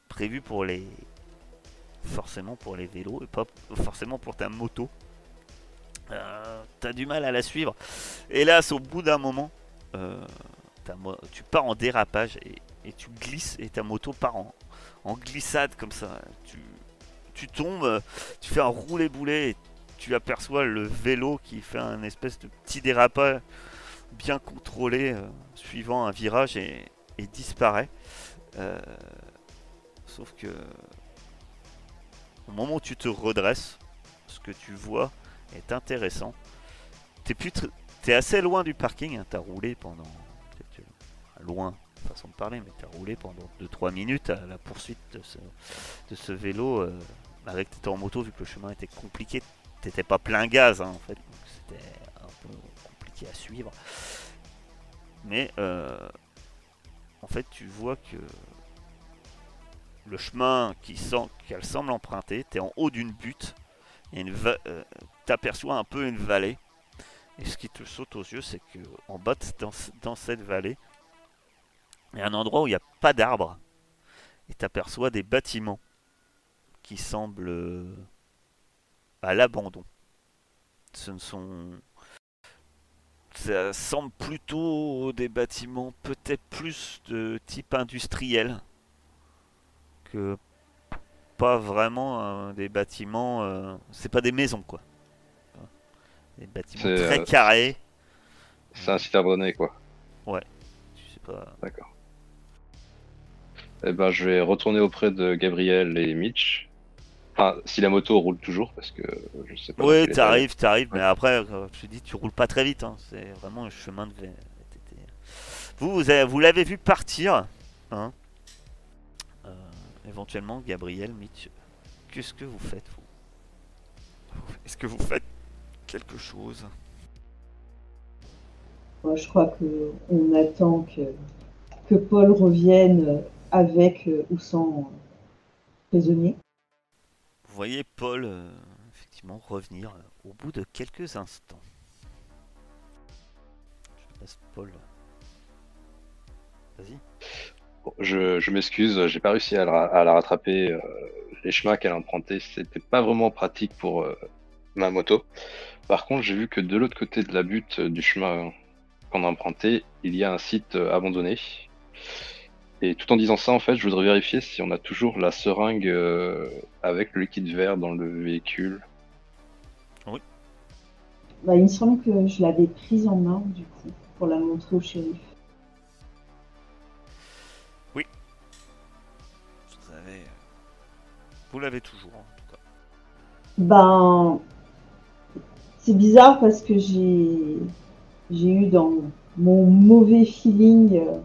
prévus pour les forcément pour les vélos et pas forcément pour ta moto. Euh, T'as du mal à la suivre. Hélas, au bout d'un moment, euh, tu pars en dérapage et, tu glisses et ta moto part en, glissade comme ça. Tu, tombes, tu fais un roulé-boulet et tu aperçois le vélo qui fait un espèce de petit dérapage bien contrôlé euh, suivant un virage et, et disparaît. Sauf que au moment où tu te redresses, ce que tu vois est intéressant. T'es t'es assez loin du parking, hein, t'as roulé pendant euh, loin façon de parler, mais t'as roulé pendant 2-3 minutes à la poursuite de ce, de ce vélo euh, avec t'étais en moto vu que le chemin était compliqué. T'étais pas plein gaz hein, en fait, donc c'était un peu compliqué à suivre. Mais euh, en fait tu vois que le chemin qui qu'elle semble emprunter, t'es en haut d'une butte, il une euh, t'aperçois un peu une vallée. Et ce qui te saute aux yeux, c'est que en bas dans, dans cette vallée, il y a un endroit où il n'y a pas d'arbres. Et t'aperçois des bâtiments qui semblent euh, à l'abandon. Ce ne sont. Ça semble plutôt des bâtiments peut-être plus de type industriel que pas vraiment euh, des bâtiments. euh, c'est pas des maisons quoi. Des bâtiments C'est, très euh, carrés. C'est un site abonné, quoi. Tu sais pas. D'accord. Eh ben, je vais retourner auprès de Gabriel et Mitch. Enfin, si la moto roule toujours, parce que je sais pas. Oui, t'arrives, t'arrives, mais Ouais. après, euh, je te dis, tu roules pas très vite. hein, C'est vraiment un chemin de. Vous, vous, avez- vous l'avez vu partir. Hein Euh, éventuellement, Gabriel, Mitch, qu'est-ce que vous faites, vous? Est-ce que vous faites? Quelque chose Moi, je crois que on attend que, que Paul revienne avec euh, ou sans prisonnier. Vous voyez Paul, euh, effectivement, revenir euh, au bout de quelques instants. Je laisse Paul. Vas-y. Bon, je je m'excuse, j'ai pas réussi à la, ra- à la rattraper. euh, les chemins qu'elle a empruntés, c'était pas vraiment pratique pour euh, ma moto. Par contre, j'ai vu que de l'autre côté de la butte euh, du chemin qu'on a emprunté, il y a un site euh, abandonné. Et tout en disant ça, en fait, je voudrais vérifier si on a toujours la seringue euh, avec le liquide vert dans le véhicule. Bah, il me semble que je l'avais prise en main, du coup, pour la montrer au shérif. Vous avez. euh, Vous l'avez toujours, en tout cas. Ben, c'est bizarre parce que j'ai eu dans mon mauvais feeling, euh,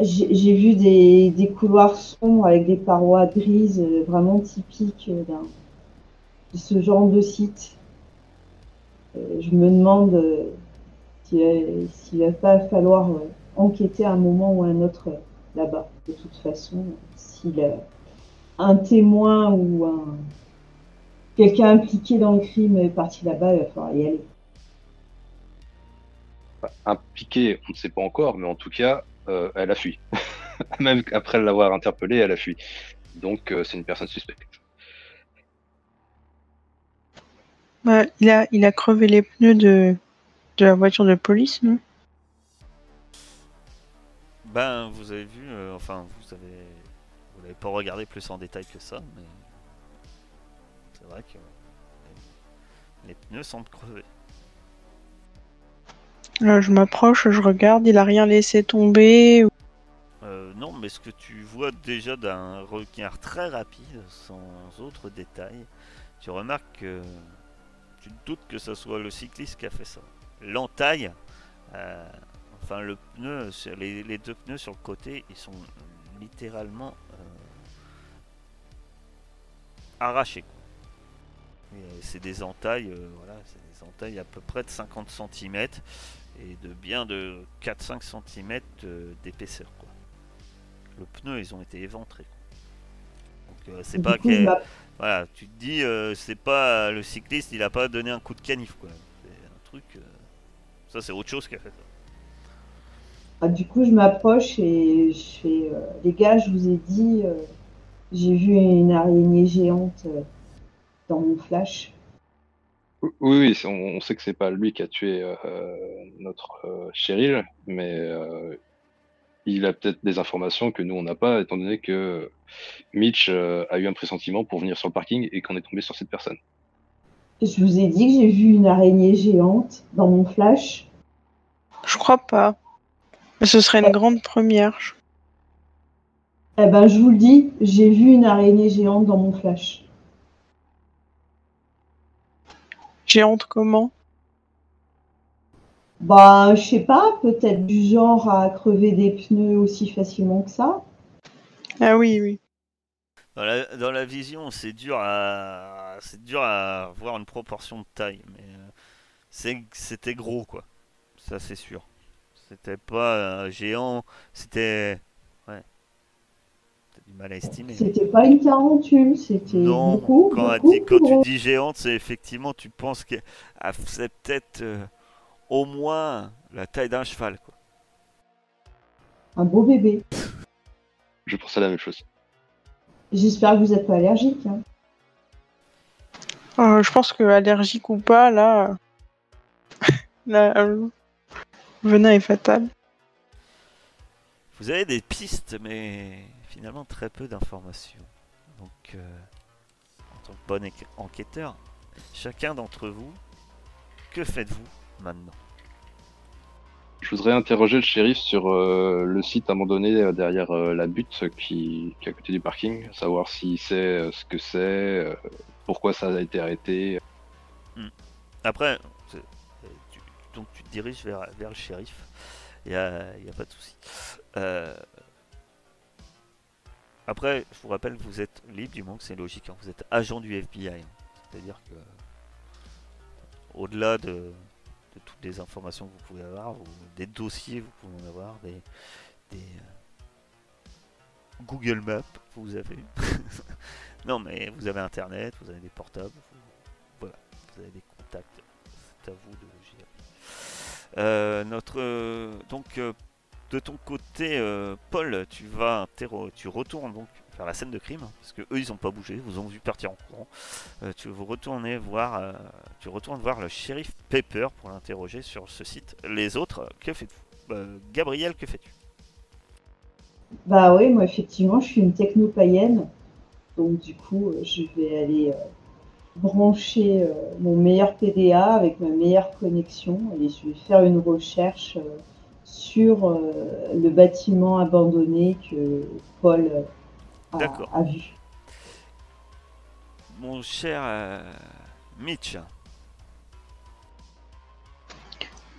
j'ai vu des, des couloirs sombres avec des parois grises, euh, vraiment typiques euh, de ce genre de site. Je me demande s'il va- pas falloir enquêter à un moment ou à un autre là-bas. De toute façon, s'il a un témoin ou un quelqu'un impliqué dans le crime est parti là-bas, il va falloir y aller. Impliquée, on ne sait pas encore, mais en tout cas, euh, elle a fui. Même après l'avoir interpellée, elle a fui. Donc, euh, c'est une personne suspecte. Bah, il, a, il a crevé les pneus de, de la voiture de police, non? Ben, vous avez vu, euh, enfin, vous avez. Vous l'avez pas regardé plus en détail que ça, mais. C'est vrai que. Les pneus sont crevés. Là, je m'approche, je regarde, il a rien laissé tomber. Euh, non, mais ce que tu vois déjà d'un regard très rapide, sans autre détail, tu remarques que tu te doutes que ce soit le cycliste qui a fait ça. L'entaille, euh, enfin le pneu, les, les deux pneus sur le côté, ils sont littéralement euh, arrachés. quoi. Euh, C'est des entailles, euh, voilà, c'est des entailles à peu près de 50 cm et de bien de 4-5 cm d'épaisseur. quoi le pneu ils ont été éventrés. quoi. Donc euh, c'est pas coup, voilà, tu te dis euh, c'est pas le cycliste, il a pas donné un coup de canif quoi. C'est un truc euh, ça c'est autre chose qui a fait ça. ah, du coup, je m'approche et je fais euh, Les gars, je vous ai dit, euh, j'ai vu une araignée géante euh, dans mon flash. Oui, oui, on, on sait que c'est pas lui qui a tué euh, notre euh, Cheryl, mais euh, il a peut-être des informations que nous on n'a pas, étant donné que Mitch euh, a eu un pressentiment pour venir sur le parking et qu'on est tombé sur cette personne. Je vous ai dit que j'ai vu une araignée géante dans mon flash. Je crois pas. Mais ce serait une grande première. Eh ben, je vous le dis, j'ai vu une araignée géante dans mon flash. Géante comment? Bah, je sais pas, peut-être du genre à crever des pneus aussi facilement que ça. Ah oui, oui. Dans la, dans la vision, c'est dur à c'est dur à voir une proportion de taille, mais euh, c'est c'était gros quoi. Ça c'est sûr. C'était pas un géant, c'était. Estimer. C'était pas une tarentule, c'était Non, beaucoup, quand, elle beaucoup dit- plus quand tu dis géante, c'est effectivement, tu penses que ah, c'est peut-être euh, au moins la taille d'un cheval. Quoi. Un beau bébé. Je pensais à la même chose. J'espère que vous n'êtes pas allergique. hein. Euh, je pense que allergique ou pas, là. là euh, le venin est fatal. Vous avez des pistes, mais finalement très peu d'informations. Donc, euh, en tant que bon enquêteur, chacun d'entre vous, que faites-vous maintenant? Je voudrais interroger le shérif sur euh, le site abandonné euh, derrière euh, la butte qui, qui est à côté du parking, savoir s'il sait ce que c'est, pourquoi ça a été arrêté. Après, c'est- euh, tu- donc tu te diriges vers, vers le shérif. Il n'y a, y a pas de souci. Après, je vous rappelle vous êtes libre du moment que c'est logique. hein. Vous êtes agent du FBI. hein. C'est-à-dire que, au-delà de, toutes les informations que vous pouvez avoir, ou des dossiers vous pouvez en avoir, des, euh, Google Maps, vous avez. non, mais vous avez Internet, vous avez des portables. vous- voilà, vous avez des contacts. C'est à vous de gérer. Euh, notre euh, donc de ton côté, euh, Paul, tu vas tu retournes donc vers la scène de crime parce que eux ils ont pas bougé, vous ont vu partir en courant. Euh, tu voir, euh, tu retournes voir le shérif Pepper pour l'interroger sur ce site. Les autres, que faites-vous? Euh, Gabriel, que fais-tu? Bah oui, moi effectivement, je suis une techno-païenne. Donc du coup, je vais aller brancher mon meilleur PDA avec ma meilleure connexion et je vais faire une recherche sur euh, le bâtiment abandonné que Paul a, vu. Mon cher euh, Mitch,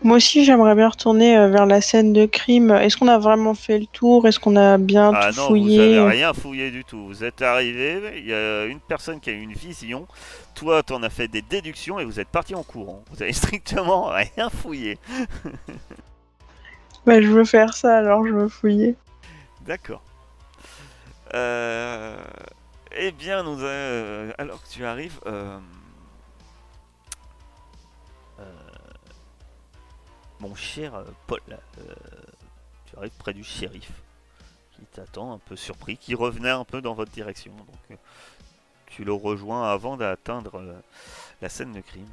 Moi aussi, j'aimerais bien retourner euh, vers la scène de crime. Est-ce qu'on a vraiment fait le tour? Est-ce qu'on a bien ah tout non, fouillé? vous avez rien fouillé du tout. Vous êtes arrivé, il y a une personne qui a eu une vision. Toi, t'en as fait des déductions et vous êtes parti en courant. Vous avez strictement rien fouillé. Bah, je veux faire ça, alors je veux fouiller. D'accord. Euh, eh bien, nous, euh, alors que tu arrives, euh, mon cher Paul, tu arrives près du shérif qui t'attend un peu surpris, qui revenait un peu dans votre direction. Donc, tu le rejoins avant d'atteindre la scène de crime.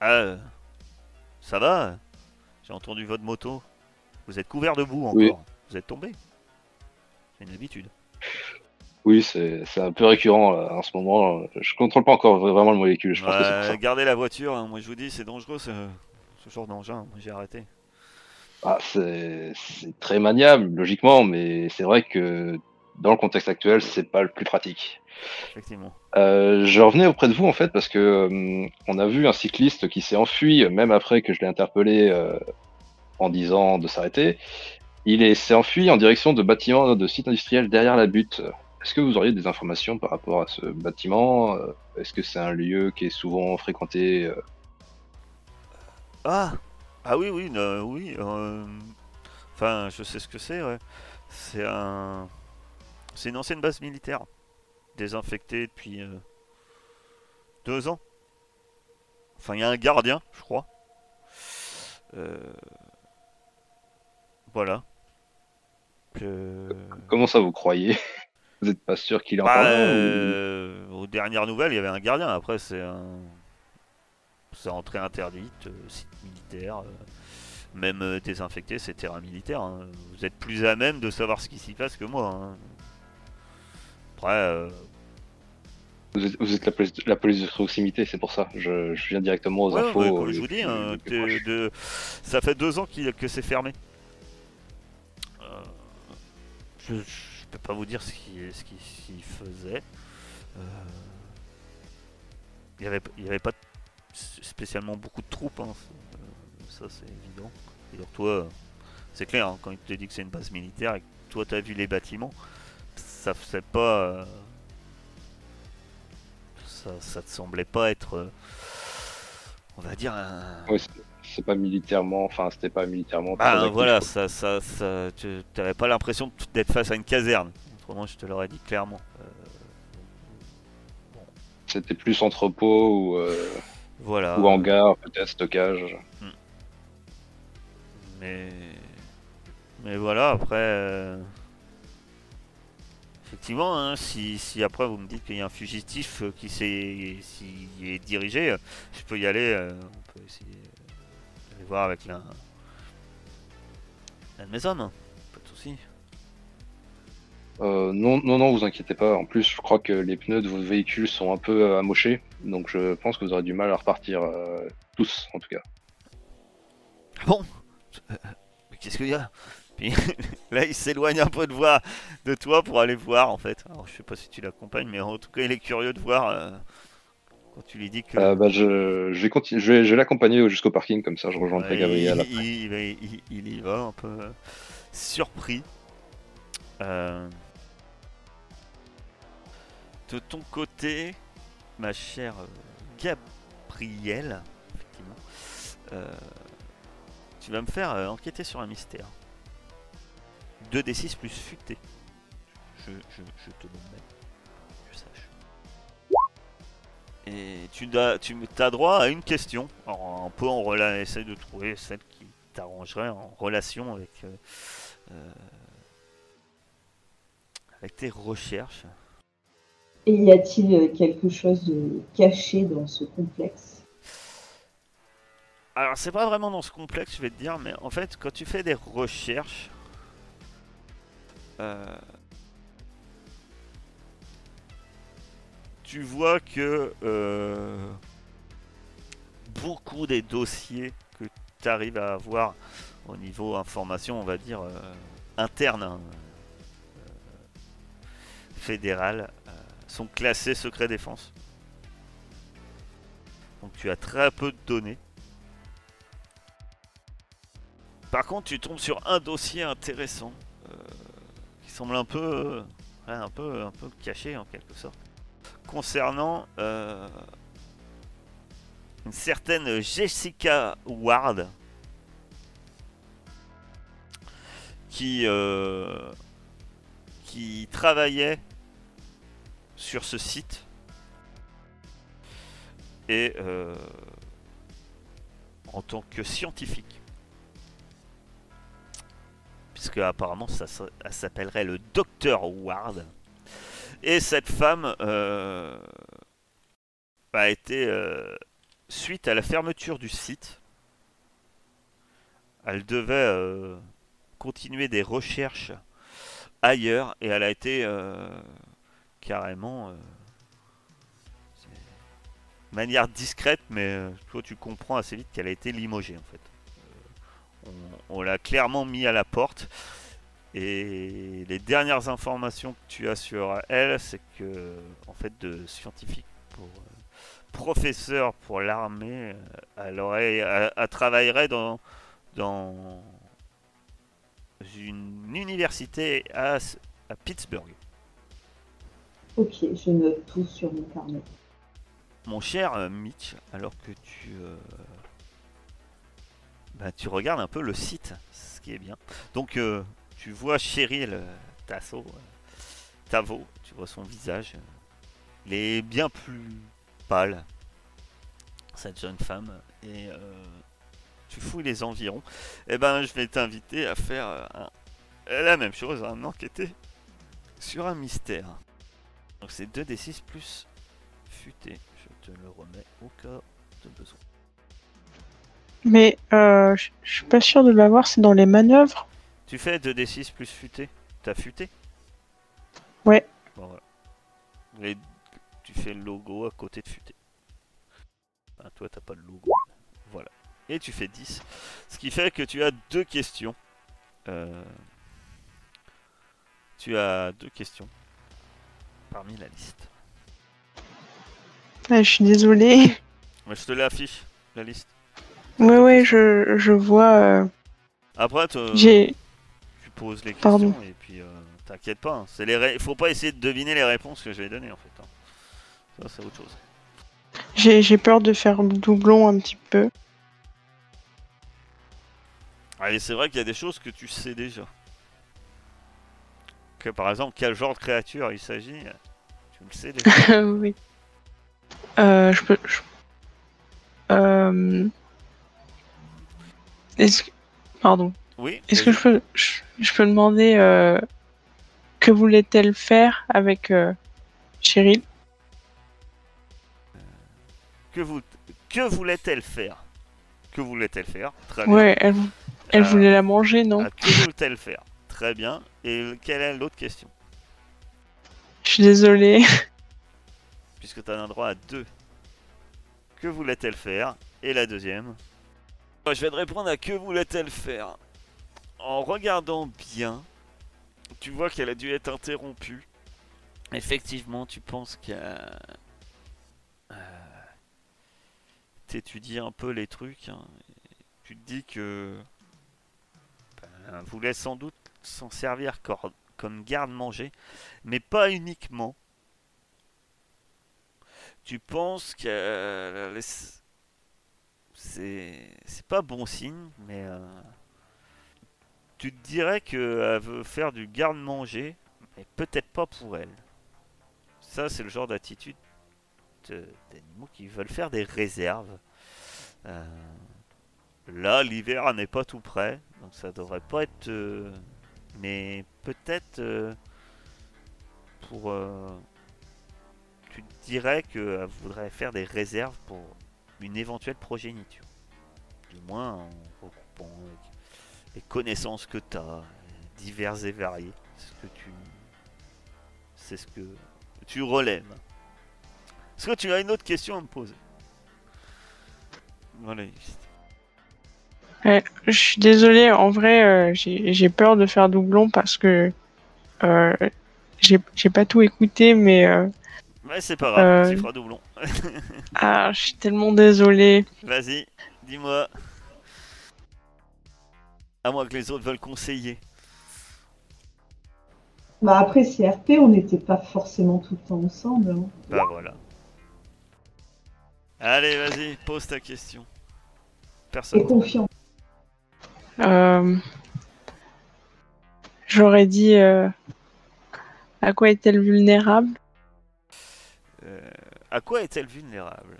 Ah, ça va? J'ai entendu votre moto. Vous êtes couvert de boue encore. Oui. Vous êtes tombé. C'est une habitude. Oui, c'est un peu récurrent là, en ce moment. Je contrôle pas encore vraiment le molécule, je pense que c'est pour Ouais, ça. gardez la voiture, hein. moi je vous dis, c'est dangereux ce, ce genre d'engin. Moi j'ai arrêté. Ah, c'est c'est très maniable, logiquement, mais c'est vrai que dans le contexte actuel, c'est pas le plus pratique. Effectivement. Euh, je revenais auprès de vous en fait parce que euh, on a vu un cycliste qui s'est enfui, même après que je l'ai interpellé euh, en disant de s'arrêter. Il est- s'est enfui en direction de bâtiments de sites industriels derrière la butte. Est-ce que vous auriez des informations par rapport à ce bâtiment Euh, Est-ce que c'est un lieu qui est souvent fréquenté euh? Ah Ah oui, oui, non, oui. euh, Enfin, je sais ce que c'est, ouais. C'est un. C'est une ancienne base militaire. Désinfectée depuis euh, deux ans. Enfin, il y a un gardien, je crois. Euh, Voilà. Que- Comment ça vous croyez Vous n'êtes pas sûr qu'il encore Bah, ou- euh, aux dernières nouvelles, il y avait un gardien. Après, c'est un. c'est entrée interdite, site militaire, même désinfecté, c'est terrain militaire. hein. Vous êtes plus à même de savoir ce qui s'y passe que moi. hein. Après, Vous êtes, vous êtes la, police, la police de proximité, c'est pour ça. Je, je viens directement aux Ouais, infos. ouais, comme euh, je vous dis, hein, de- ça fait deux ans que c'est fermé. Euh, je, je peux pas vous dire ce qu'il faisait. Euh, Il n'y avait, avait pas spécialement beaucoup de troupes, hein, euh, ça c'est évident. Et alors toi, c'est clair, hein, quand il te dit que c'est une base militaire et que toi tu as vu les bâtiments, ça c'est pas... euh, ça, te semblait pas être... euh, on va dire un... c'est- pas militairement, enfin, c'était pas militairement. Bah actif, voilà, ça, ça, ça, tu n'avais pas l'impression d'être face à une caserne. Autrement, je te l'aurais dit clairement. Euh, C'était plus entrepôt ou, euh, voilà. ou hangar, peut-être stockage. Mais, mais voilà, après, euh, effectivement, hein, si, si après vous me dites qu'il y a un fugitif qui s'est, est dirigé, je peux y aller. on peut essayer voir avec de mes hommes. Pas de souci. Euh, non, non, non, vous inquiétez pas. En plus, je crois que les pneus de votre véhicule sont un peu euh, amochés, donc je pense que vous aurez du mal à repartir euh, tous, en tout cas. Ah bon? Mais qu'est-ce qu'il y a? Puis là, il s'éloigne un peu de voir de toi pour aller voir en fait. Alors, je sais pas si tu l'accompagnes, mais en tout cas, il est curieux de voir quand tu lui dis que. Euh, bah, je, je vais continuer, je vais, je vais l'accompagner jusqu'au parking, comme ça, je rejoindrai Ouais, Gabriel. il, après. il- il- il- il y va un peu euh, surpris. Euh, De ton côté, ma chère Gabrielle, effectivement, euh, tu vas me faire enquêter sur un mystère. 2d6 plus futé. Je, je, je te demande Et tu as, tu as droit à une question. Alors, un peu en relation, essaye de trouver celle qui t'arrangerait en relation avec, euh, euh, avec tes recherches. Et y a-t-il euh, quelque chose de caché dans ce complexe? Alors, c'est pas vraiment dans ce complexe, je vais te dire, mais en fait, quand tu fais des recherches, euh, tu vois que euh, beaucoup des dossiers que tu arrives à avoir au niveau information, on va dire, euh, interne, hein, euh, fédéral, euh, sont classés secret défense. Donc tu as très peu de données. Par contre, tu tombes sur un dossier intéressant qui semble un peu, un peu, un peu caché en quelque sorte, concernant euh, une certaine Jessica Ward qui euh, qui travaillait sur ce site et euh, en tant que scientifique puisque apparemment ça, elle s'appellerait le docteur Ward. Et cette femme euh, a été, euh, suite à la fermeture du site, elle devait euh, continuer des recherches ailleurs et elle a été carrément manière discrète, mais toi tu comprends assez vite qu'elle a été limogée en fait on l'a clairement mis à la porte. Et les dernières informations que tu as sur elle, c'est que, en fait, de scientifique pour euh, professeur pour l'armée, euh, elle aurait, elle, elle travaillerait dans dans une université à, à Pittsburgh. Ok, je note tout sur mon carnet. Mon cher euh, Mitch, alors que tu, euh, bah, tu regardes un peu le site, ce qui est bien. Donc euh, tu vois Cheryl Tasso, Tavo, tu vois son visage. euh, il est bien plus pâle, cette jeune femme. Et euh, tu fouilles les environs. Et ben je vais t'inviter à faire euh, la même chose, à enquêter sur un mystère. Donc c'est 2d6 plus futé. Je te le remets au cas de besoin. Mais euh, je suis pas sûr de l'avoir, c'est dans les manœuvres. Tu fais 2d6 plus futé. T'as futé? Ouais. Bon, voilà. Et tu fais le logo à côté de futé. Ah, toi, t'as pas de logo. Voilà. Et tu fais 10. Ce qui fait que tu as deux questions. Euh, Tu as deux questions parmi la liste. Ouais, je suis désolée. Mais je te l'affiche, la liste. Ouais, ouais, je, je vois. euh, Après, J'ai. Tu poses les questions Pardon. et puis euh, t'inquiète pas. hein. C'est les ré- Faut pas essayer de deviner les réponses que je vais donner en fait. hein. Ça, c'est autre chose. J'ai j'ai peur de faire doublon un petit peu. Ah, et c'est vrai qu'il y a des choses que tu sais déjà. Que par exemple, quel genre de créature il s'agit, tu le sais déjà. oui. Euh, je peux. je- Euh... Est-ce que... Pardon. Oui. Est-ce que je peux, je, je peux demander euh, que voulait-elle faire avec euh, Cheryl? Que, vous... que voulait-elle faire? Que voulait-elle faire? Très bien. Ouais, elle, elle Euh, voulait la manger, non? que voulait-elle faire? Très bien. Et quelle est l'autre question? Je suis désolée. Puisque tu as un droit à deux. Que voulait-elle faire? Et la deuxième? Je vais te répondre à que voulait-elle faire? En regardant bien, tu vois qu'elle a dû être interrompue. Effectivement, tu penses qu'elle. T'étudies un peu les trucs. hein, tu te dis que. ben, elle voulait sans doute s'en servir comme garde-manger, mais pas uniquement tu penses que euh, laisse- c'est c'est pas bon signe, mais euh, tu te dirais qu'elle veut faire du garde-manger, mais peut-être pas pour elle. Ça, c'est le genre d'attitude de- d'animaux qui veulent faire des réserves. Euh, là, l'hiver n'est pas tout près, donc ça devrait pas être. euh, mais peut-être euh, pour. euh, tu te dirais qu'elle voudrait faire des réserves pour une éventuelle progéniture. Du moins en recoupant avec les connaissances que tu as, diverses et variées. C'est ce que tu. C'est ce que tu relèves. Est-ce que tu as une autre question à me poser? Voilà. Je suis désolée, en vrai, euh, j'ai peur de faire doublon parce que euh, j'ai pas tout écouté, mais euh, Mais c'est pas grave, Euh. tu feras doublon. ah, je suis tellement désolée. Vas-y, dis-moi. À moins que les autres veulent conseiller. Bah après CRP, on n'était pas forcément tout le temps ensemble. hein. Bah voilà. Allez, vas-y, pose ta question. Et Personne. confiant. Euh, J'aurais dit euh, à quoi est-elle vulnérable? Euh, à quoi est-elle vulnérable?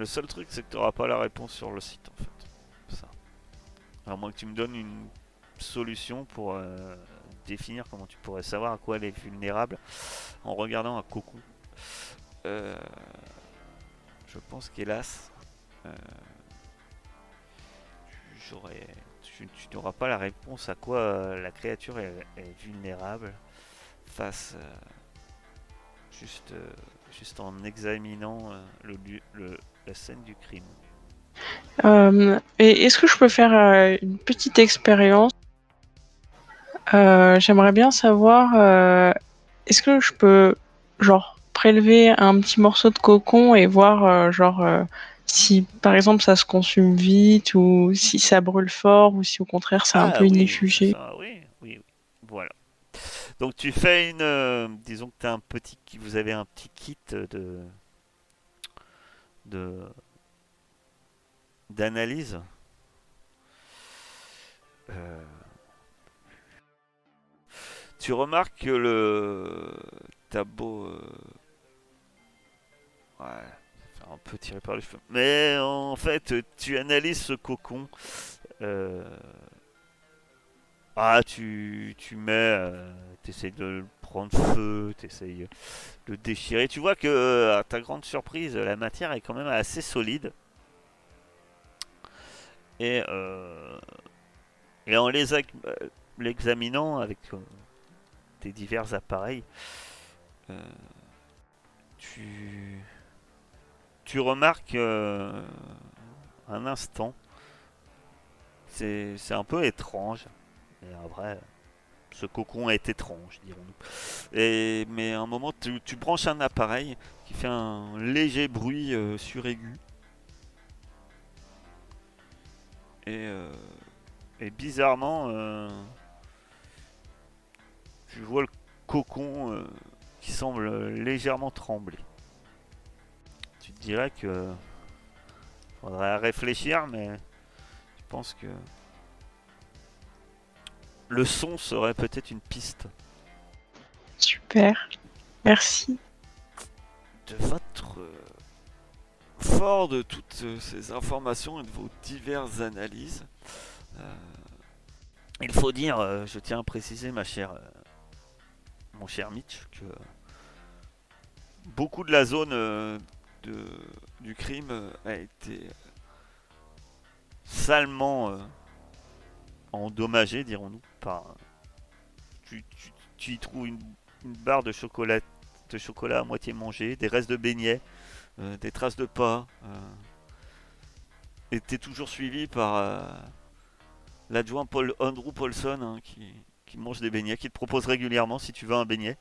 Le seul truc, c'est que tu n'auras pas la réponse sur le site, en fait. Ça. À moins que tu me donnes une solution pour euh, définir comment tu pourrais savoir à quoi elle est vulnérable en regardant un cocon. Euh, je pense qu'hélas, euh, tu, n'auras pas la réponse à quoi la créature est, vulnérable face juste, juste en examinant le- la scène du crime. Euh, Et est-ce que je peux faire euh, une petite expérience? Euh, J'aimerais bien savoir, est-ce que je peux, genre, prélever un petit morceau de cocon et voir, genre, si par exemple ça se consume vite ou si ça brûle fort ou si au contraire c'est un Ah peu oui, ineffugé. oui, oui, oui. Voilà. Donc tu fais une, disons que t'as un petit, vous avez un petit kit de, d'analyse. Euh, tu remarques que le t'as beau, euh, ouais, un peu tiré par les cheveux, mais en fait tu analyses ce cocon. euh, ah, tu, tu mets, tu essaies de le rendre feu, t'essayes de déchirer. Tu vois que, euh, à ta grande surprise, la matière est quand même assez solide. Et, euh, et en euh, l'examinant avec euh, tes divers appareils, euh, tu, tu remarques euh, un instant, c'est c'est un peu étrange, mais en vrai, ce cocon est étrange, dirons-nous. Mais à un moment, tu, branches un appareil qui fait un léger bruit euh, suraigu. Et, euh, bizarrement, euh, tu vois le cocon euh, qui semble légèrement trembler. Tu te dirais que faudrait réfléchir, mais je pense que le son serait peut-être une piste. Super. Merci. de votre euh, fort de toutes euh, ces informations et de vos diverses analyses. euh, il faut dire, euh, je tiens à préciser, ma chère, euh, mon cher Mitch, que beaucoup de la zone de, du crime a été salement endommagée, dirons-nous, par. Tu, tu- tu y trouves une, barre de chocolat de chocolat à moitié mangé, des restes de beignets, euh, des traces de pas. Euh, et t'es toujours suivi par euh, l'adjoint Paul Andrew Paulson hein, qui, mange des beignets, qui te propose régulièrement si tu veux un beignet.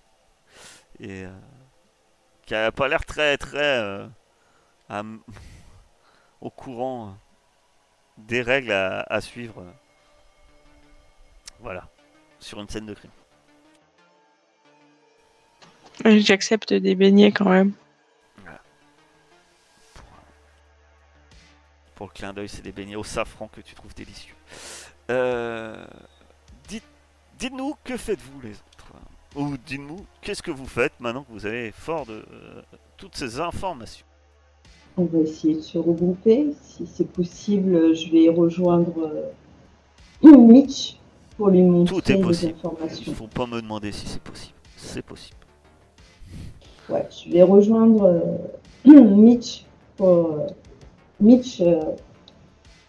Et euh, qui a pas l'air très très au courant des règles à suivre. Euh. Voilà, sur une scène de crime. Euh, J'accepte des beignets quand même. pour, pour le clin d'œil, c'est des beignets au safran que tu trouves délicieux. Euh, dites, dites-nous que faites-vous les autres? Ou dites-nous qu'est-ce que vous faites maintenant que vous avez fort de euh, toutes ces informations? On va essayer de se regrouper. Si c'est possible, je vais rejoindre euh, Mitch pour lui montrer Tout est possible. Il informations. faut pas me demander si c'est possible. C'est possible. Ouais, je vais rejoindre euh, Mitch pour. euh, Mitch, euh,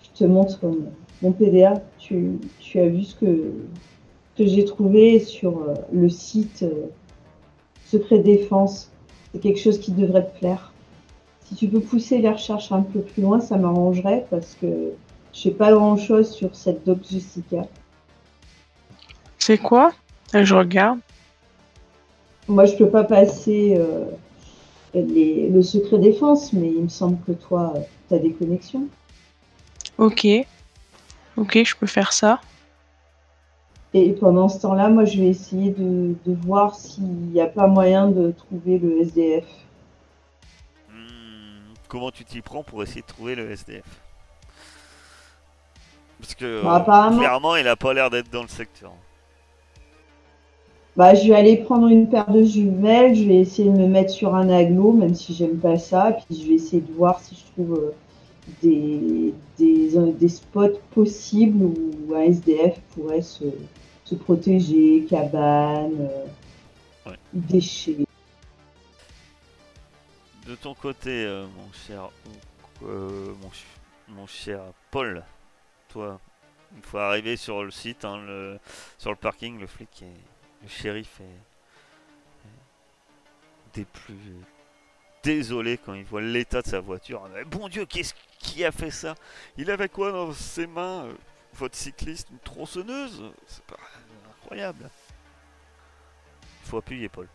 je te montre mon, mon PDA. Tu, tu as vu ce que, que j'ai trouvé sur euh, le site euh, Secret Défense. C'est quelque chose qui devrait te plaire. Si tu peux pousser les recherches un peu plus loin, ça m'arrangerait parce que je sais pas grand chose sur cette Doc Jessica. C'est quoi? Euh, Je regarde. Moi, je peux pas passer euh, les- le secret défense, mais il me semble que toi, tu as des connexions. Ok. Ok, je peux faire ça. Et pendant ce temps-là, moi, je vais essayer de, de voir s'il n'y a pas moyen de trouver le SDF. Hmm, comment tu t'y prends pour essayer de trouver le SDF Parce que Bah, apparemment- clairement, il a pas l'air d'être dans le secteur. Bah, je vais aller prendre une paire de jumelles, je vais essayer de me mettre sur un aglo, même si j'aime pas ça, puis je vais essayer de voir si je trouve euh, des, des, euh, des spots possibles où un SDF pourrait se, se protéger, cabane, euh, Ouais. déchets. De ton côté, mon cher, euh, mon, ch- mon cher Paul, toi, une fois arrivé sur le site, hein, le- sur le parking, le flic, est, le shérif est, des plus désolé quand il voit l'état de sa voiture. Mais bon Dieu, qu'est-ce qui a fait ça? Il avait quoi dans ses mains euh, Votre cycliste, une tronçonneuse? C'est pas incroyable. Faut appuyer Paul.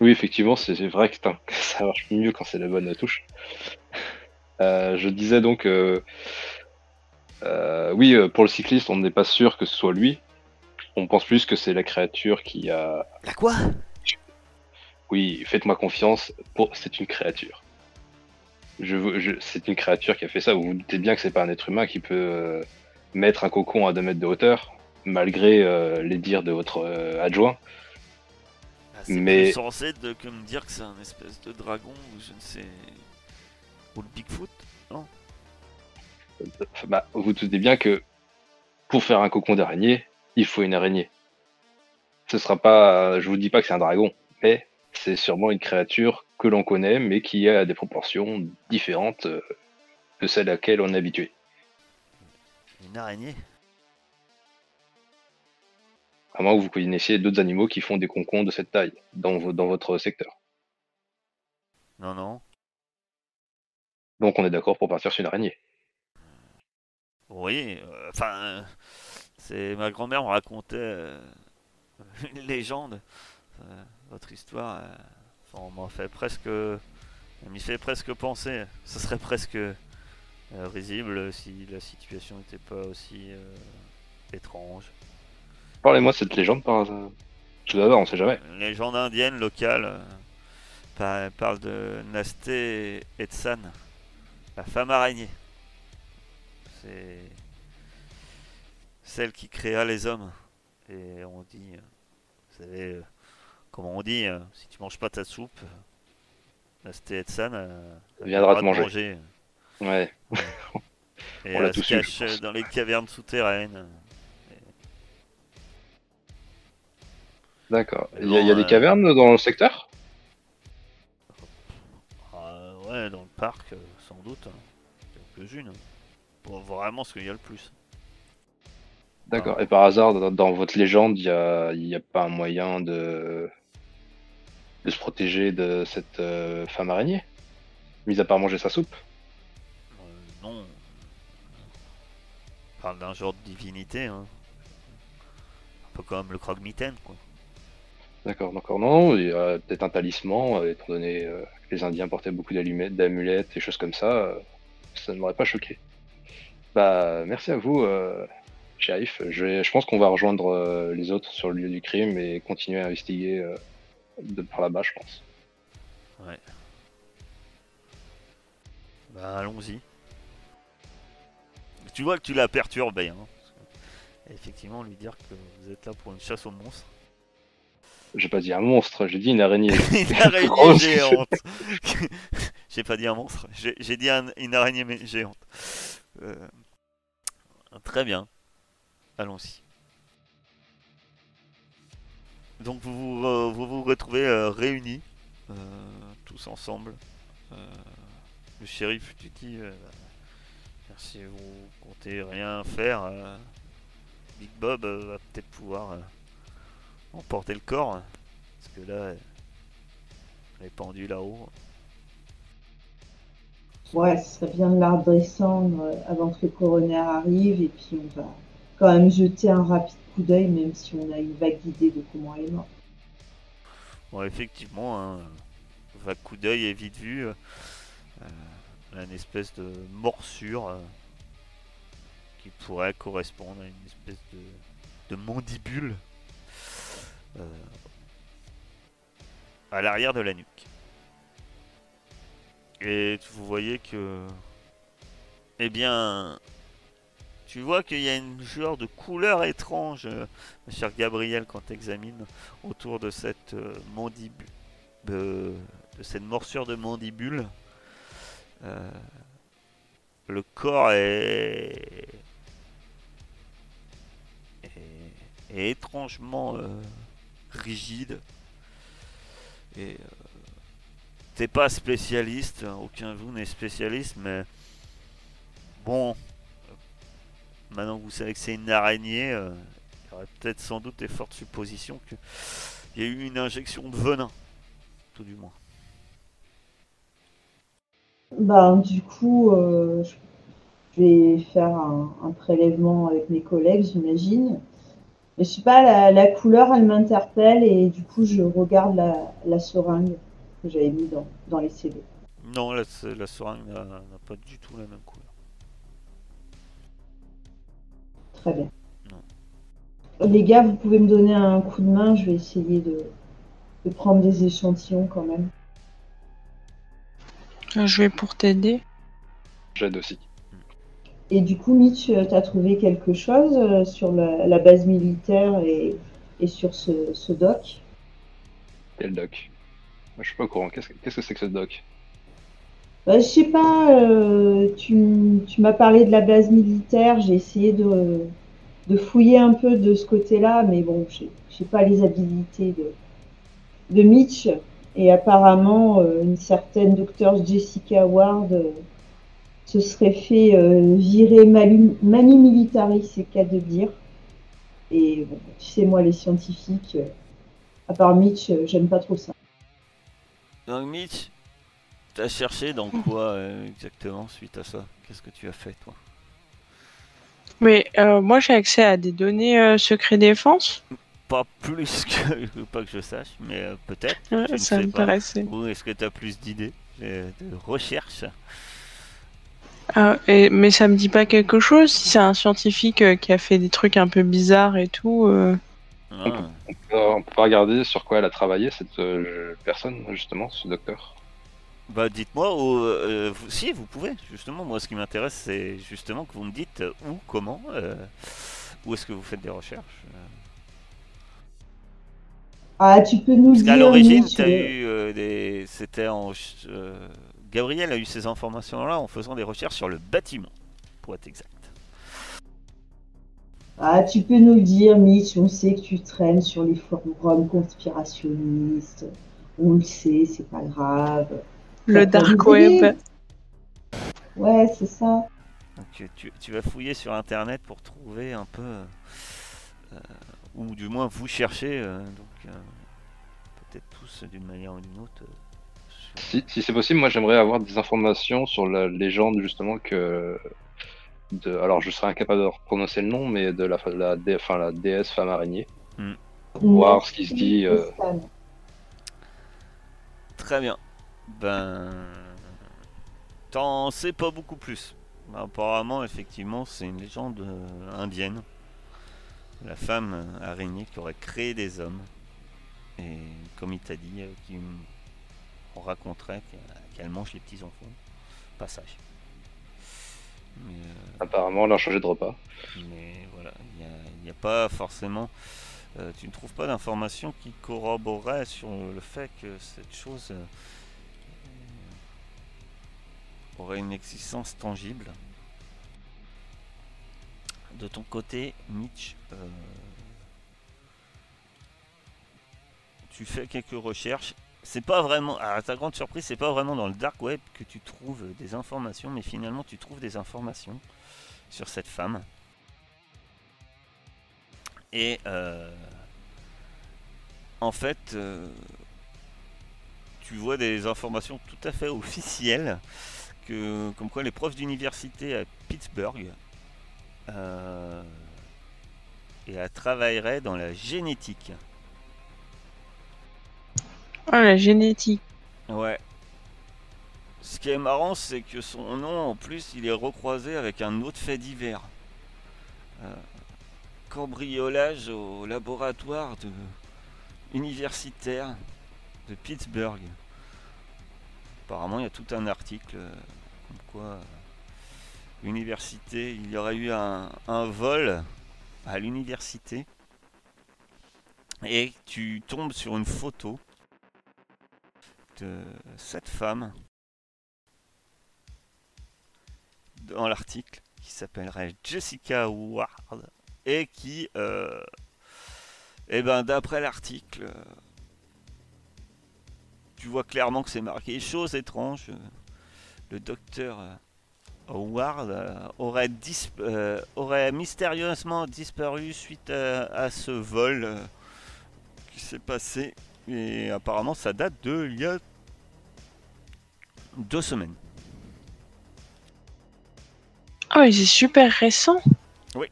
Oui, effectivement, c'est vrai que ça marche mieux quand c'est la bonne touche. Euh, je disais donc, euh, euh, oui, euh, pour le cycliste, on n'est pas sûr que ce soit lui. On pense plus que c'est la créature qui a. La quoi? Oui, faites-moi confiance, pour... c'est une créature. Je, veux- je... C'est une créature qui a fait ça. Vous vous doutez bien que c'est pas un être humain qui peut euh, mettre un cocon à 2 mètres de hauteur, malgré euh, les dires de votre euh, adjoint. Ah, C'est Mais- plus censé de que me dire que c'est un espèce de dragon ou je ne sais. Ou le Bigfoot Bah, vous vous doutez bien que pour faire un cocon d'araignée, il faut une araignée. ce sera pas, je vous dis pas que c'est un dragon, mais c'est sûrement une créature que l'on connaît, mais qui a des proportions différentes euh, de celles à laquelle on est habitué. Une araignée? À moins que vous connaissiez d'autres animaux qui font des concons de cette taille dans, vo- dans votre secteur. Non, non. Donc on est d'accord pour partir sur une araignée. Oui, euh, enfin, euh, c'est ma grand-mère me racontait euh, une légende. Euh, votre histoire, euh, enfin, on m'en fait presque, m'y fait presque penser. Ce serait presque risible si la situation n'était pas aussi étrange. Parlez-moi de cette légende par. Je l'adore, on sait jamais. Une légende indienne locale par- parle de Nasté Etsan, la femme araignée. C'est celle qui créa les hommes. Et on dit, euh, vous savez, euh, comment on dit, euh, si tu manges pas ta soupe, Nasté Etsan euh, Elle viendra te manger. Ouais. Et On l'a elle se eu, cache dans les cavernes souterraines. D'accord. Il y, a- y des euh, cavernes dans le secteur? Ouais, dans le parc, sans doute. hein. Quelques-unes. Pour vraiment ce qu'il y a le plus. D'accord. Et par hasard, dans, votre légende, il n'y a, il y a pas un moyen de, de se protéger de cette euh, femme araignée? Mis à part manger sa soupe? Euh, non. On parle d'un genre de divinité. Hein. Un peu comme le croque-mitaine, quoi. D'accord, d'accord. Non, il y a peut-être un talisman, euh, étant donné euh, que les Indiens portaient beaucoup d'allumettes, d'amulettes et choses comme ça. euh, ça ne m'aurait pas choqué. Bah, merci à vous, euh, shérif. Je, vais- je pense qu'on va rejoindre euh, les autres sur le lieu du crime et continuer à investiguer euh, de par là-bas, je pense. Bah, allons-y. Tu vois que tu l'as perturbé. Hein. Effectivement, lui dire que vous êtes là pour une chasse aux monstres. J'ai pas dit un monstre, j'ai dit une araignée. une araignée géante. j'ai pas dit un monstre, j'ai dit un- une araignée géante. Euh, très bien. Allons-y. Donc vous vous, euh, retrouvez euh, réunis, euh, tous ensemble. Le shérif, tu dis, si vous comptez rien faire, Big Bob va peut-être pouvoir emporter le corps. hein, Parce que là, elle est pendue là-haut. Ouais, ce serait bien de la avant que le coroner arrive et puis on va quand même jeter un rapide coup d'œil même si on a une vague idée de comment elle est morte. Bon, effectivement, un vague coup d'œil est vite vu. euh, euh, une espèce de morsure euh, qui pourrait correspondre à une espèce de, mandibule à l'arrière de la nuque. Et vous voyez que, eh bien, tu vois qu'il y a une genre de couleur étrange, euh, Gabriel, quand tu examines autour de cette euh, mandibule, de, cette morsure de mandibule. Euh, le corps est, est, est étrangement euh, rigide. Et t'es pas spécialiste, hein, aucun de vous n'est spécialiste, mais bon, maintenant que vous savez que c'est une araignée, euh, il y aurait peut-être sans doute des fortes suppositions que il y a eu une injection de venin, tout du moins. Bah, du coup, euh, je vais faire un, un prélèvement avec mes collègues, j'imagine. Mais je sais pas, la, la couleur, elle m'interpelle et du coup, je regarde la, la seringue que j'avais mis dans, dans les CD. Non, la, la seringue n'a pas du tout la même couleur. Très bien. Les gars, vous pouvez me donner un coup de main, je vais essayer de, de prendre des échantillons quand même. Euh, Je vais pour t'aider. J'aide aussi. Et du coup, Mitch, tu as trouvé quelque chose euh, sur la, la base militaire et, et sur ce, ce doc? Quel doc? Moi, Je suis pas au courant. Qu'est-ce que qu'est-ce que c'est que ce doc? Bah, je sais pas, euh, tu, m'as parlé de la base militaire, j'ai essayé de, fouiller un peu de ce côté-là, mais bon, je n'ai pas les habilités de, Mitch. Et apparemment, euh, une certaine docteur Jessica Ward euh, se serait fait euh, virer mani, mani militari, c'est cas de dire. Et bon, tu sais, moi, les scientifiques, à part Mitch, j'aime pas trop ça. Donc, Mitch, t'as cherché dans quoi exactement suite à ça Qu'est-ce que tu as fait, toi? Mais moi, j'ai accès à des données secret défense pas plus que pas que je sache, mais euh, peut-être. ça m'intéressait. Ou est-ce que tu as plus d'idées de recherche? Ah, Mais ça me dit pas quelque chose si c'est un scientifique euh, qui a fait des trucs un peu bizarres et tout. Euh. Ah. On, peut, regarder sur quoi elle a travaillé cette personne justement, ce docteur. Bah dites-moi, ou si vous pouvez, justement, moi ce qui m'intéresse c'est justement que vous me dites où, comment, où est-ce que vous faites des recherches. Ah, tu peux nous Parce l'origine, tu eu euh, des. C'était en. Euh, Gabriel a eu ces informations-là en faisant des recherches sur le bâtiment, pour être exact. Ah, tu peux nous le dire, Mitch, on sait que tu traînes sur les forums conspirationnistes. On le sait, c'est pas grave. Le dark web. Ouais, c'est ça. Donc, tu, tu, vas fouiller sur internet pour trouver un peu. Euh, ou du moins vous cherchez. donc, euh, peut-être tous d'une manière ou d'une autre. Euh, si, c'est possible, moi j'aimerais avoir des informations sur la légende justement que. De, alors je serais incapable de prononcer le nom, mais de la, la, la déesse femme araignée. Hmm. Voir ce qui se dit. Euh. Très bien. Ben. T'en sais pas beaucoup plus. Apparemment, effectivement, c'est une légende indienne. La femme araignée qui aurait créé des hommes et comme il t'a dit, euh, on raconterait qu'elle mange les petits enfants. Passage. Euh, Apparemment, elle a changé de repas. Mais voilà, il n'y a, pas forcément. Euh, tu ne trouves pas d'informations qui corroboreraient sur le fait que cette chose aurait une existence tangible. De ton côté, Mitch, tu fais quelques recherches. C'est pas vraiment, à ta grande surprise, c'est pas vraiment dans le dark web que tu trouves des informations, mais finalement tu trouves des informations sur cette femme. Et euh, en fait, euh, tu vois des informations tout à fait officielles, que, comme quoi les profs d'université à Pittsburgh, euh, et elle travaillerait dans la génétique. Ah, la génétique. Ouais. Ce qui est marrant, c'est que son nom, en plus, il est recroisé avec un autre fait divers. Euh, cambriolage au laboratoire de... universitaire de Pittsburgh. Apparemment, il y a tout un article euh, comme quoi euh, l'université, il y aurait eu un, vol à l'université et tu tombes sur une photo cette femme dans l'article qui s'appellerait Jessica Ward et qui, euh, eh ben, d'après l'article, tu vois clairement que c'est marqué chose étrange. Le docteur Ward aurait, euh, aurait mystérieusement disparu suite à, ce vol euh, qui s'est passé. Et apparemment, ça date de il y a deux semaines. Ah oui, c'est super récent. Oui.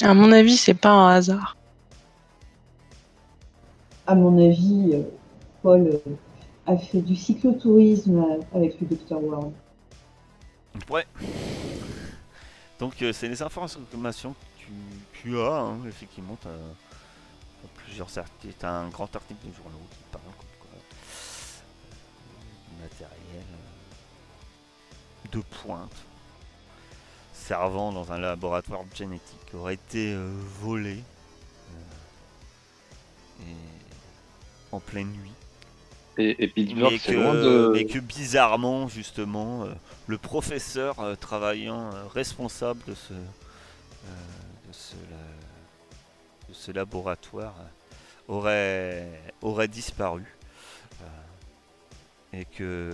À mon avis, c'est pas un hasard. À mon avis, euh, Paul euh, a fait du cyclotourisme euh, avec le Dr Ward. Ouais. Donc c'est les informations que tu, as, hein, effectivement. Tu as, plusieurs articles, un grand article de journaux qui parle matériel euh, de pointe servant dans un laboratoire génétique aurait été euh, volé euh, en pleine nuit. Et, que, mais que bizarrement, justement, le professeur travaillant responsable de ce, ce, de ce laboratoire aurait, aurait disparu. Euh, et que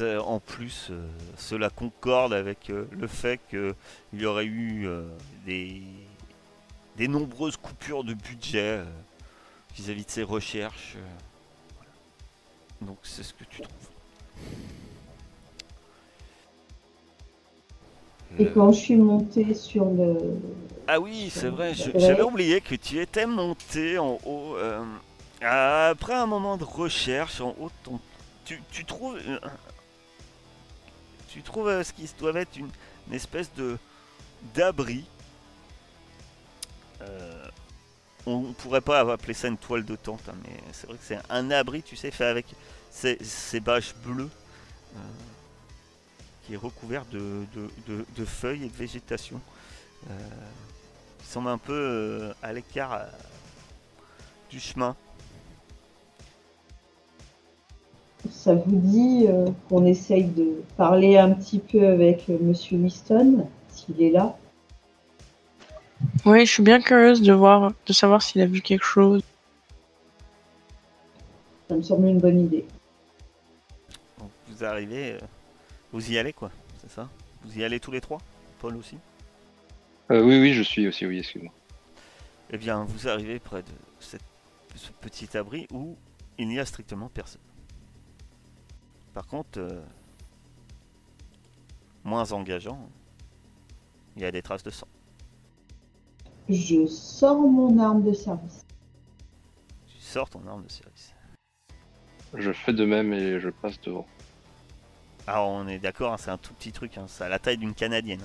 en plus, euh, cela concorde avec euh, le fait qu'il y aurait eu des, des nombreuses coupures de budget vis-à-vis de ces recherches. Donc c'est ce que tu trouves. Et quand je suis monté sur le. Ah oui, c'est vrai, j'avais oublié que tu étais monté en haut. Euh, après un moment de recherche en haut, tu, tu, trouves. tu trouves euh, ce qui doit être une, espèce de d'abri. Euh, on, pourrait pas appeler ça une toile de tente, hein, mais c'est vrai que c'est un abri, tu sais, fait avec ces, bâches bleues qui est recouvert de, feuilles et de végétation. Euh, qui semble un peu euh, à l'écart euh, du chemin. Ça vous dit qu'on essaye de parler un petit peu avec Monsieur Winston, s'il est là? Oui, je suis bien curieuse de voir, de savoir s'il a vu quelque chose. Ça me semble une bonne idée. vous arrivez vous y allez quoi, c'est ça? Vous y allez tous les trois? Paul aussi? Euh, Oui, oui, je suis aussi, oui, excuse-moi. Eh bien, vous arrivez près de ce petit abri où il n'y a strictement personne. Par contre, euh, moins engageant, il y a des traces de sang. Je sors mon arme de service. Tu sors ton arme de service. Je fais de même et je passe devant. Ah, on est d'accord, hein, c'est un tout petit truc, hein, c'est à la taille d'une canadienne.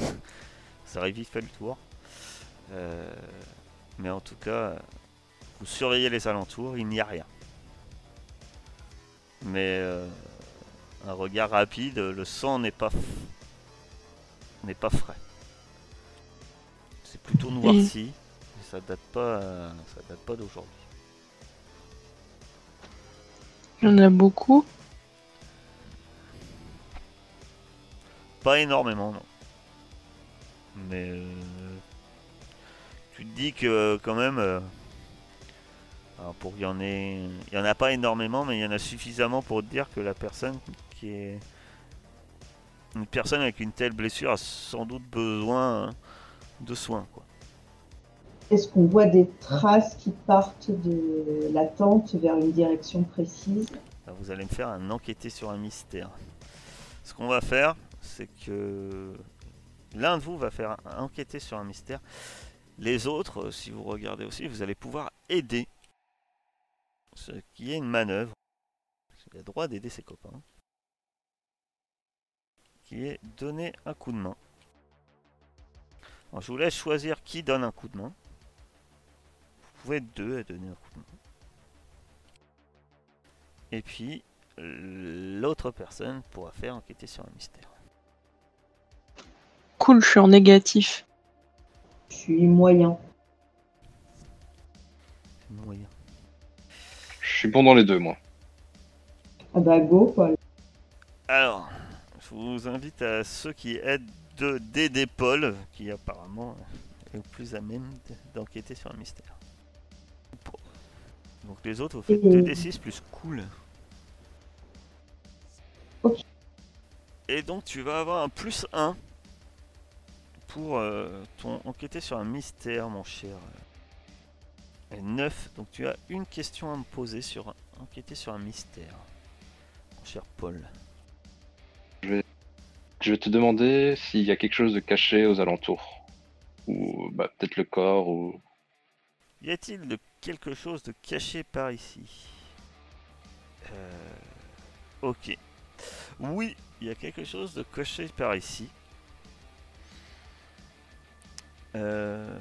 Hein. Ça aurait vite fait le tour. Euh, mais en tout cas, vous surveillez les alentours, il n'y a rien. Mais euh, un regard rapide, le sang n'est pas n'est pas frais. Plutôt noirci, mais ça date pas ça date pas d'aujourd'hui. Il y en a beaucoup. Pas énormément, non. Mais euh, tu te dis que quand même, euh, pour il y en ait, il y en a pas énormément, mais il y en a suffisamment pour te dire que la personne qui est une personne avec une telle blessure a sans doute besoin de soins. Est-ce qu'on voit des traces qui partent de la tente vers une direction précise? Vous allez me faire un enquêter sur un mystère. Ce qu'on va faire, c'est que l'un de vous va faire enquêter sur un mystère. Les autres, si vous regardez aussi, vous allez pouvoir aider. Ce qui est une manœuvre. Il a le droit d'aider ses copains. Qui est donner un coup de main. Je vous laisse choisir qui donne un coup de main. Vous pouvez être deux à donner un coup de main. Et puis, l'autre personne pourra faire enquêter sur un mystère. Cool, je suis en négatif. Je suis moyen. Moyen. Je suis bon dans les deux, moi. Ah bah go, Paul. Alors, je vous invite à ceux qui aident d'aider Paul, qui apparemment est le plus à même d'enquêter sur un mystère. Donc les autres, vous faites 2d6 plus cool. Et donc tu vas avoir un plus 1 pour euh, ton enquêter sur un mystère, mon cher. 9, donc tu as une question à me poser sur enquêter sur un mystère, mon cher Paul. Je vais, te demander s'il y a quelque chose de caché aux alentours. Ou bah, peut-être le corps ou... Y a-t-il de quelque chose de caché par ici euh, Ok. Oui, il y a quelque chose de caché par ici. Euh,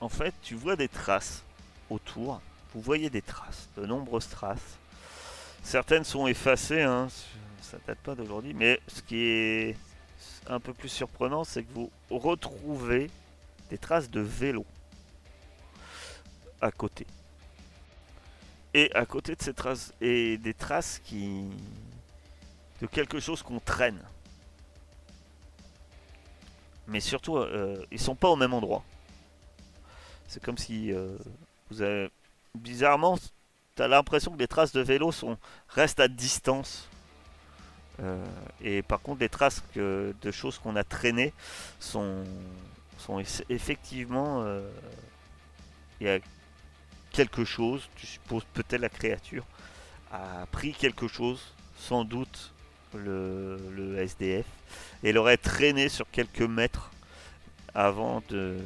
en fait, tu vois des traces autour. Vous voyez des traces, de nombreuses traces. Certaines sont effacées, hein, ça date pas d'aujourd'hui. Mais ce qui est un peu plus surprenant, c'est que vous retrouvez des traces de vélo à côté. Et à côté de ces traces, et des traces qui. de quelque chose qu'on traîne. mais surtout, euh, ils sont pas au même endroit. C'est comme si euh, vous avez bizarrement, tu as l'impression que les traces de vélo sont restent à distance. Euh, et par contre, les traces que, de choses qu'on a traînées sont, sont eff- effectivement. euh, Il y a quelque chose, tu supposes peut-être la créature a pris quelque chose, sans doute le, le SDF, et l'aurait traîné sur quelques mètres avant, de,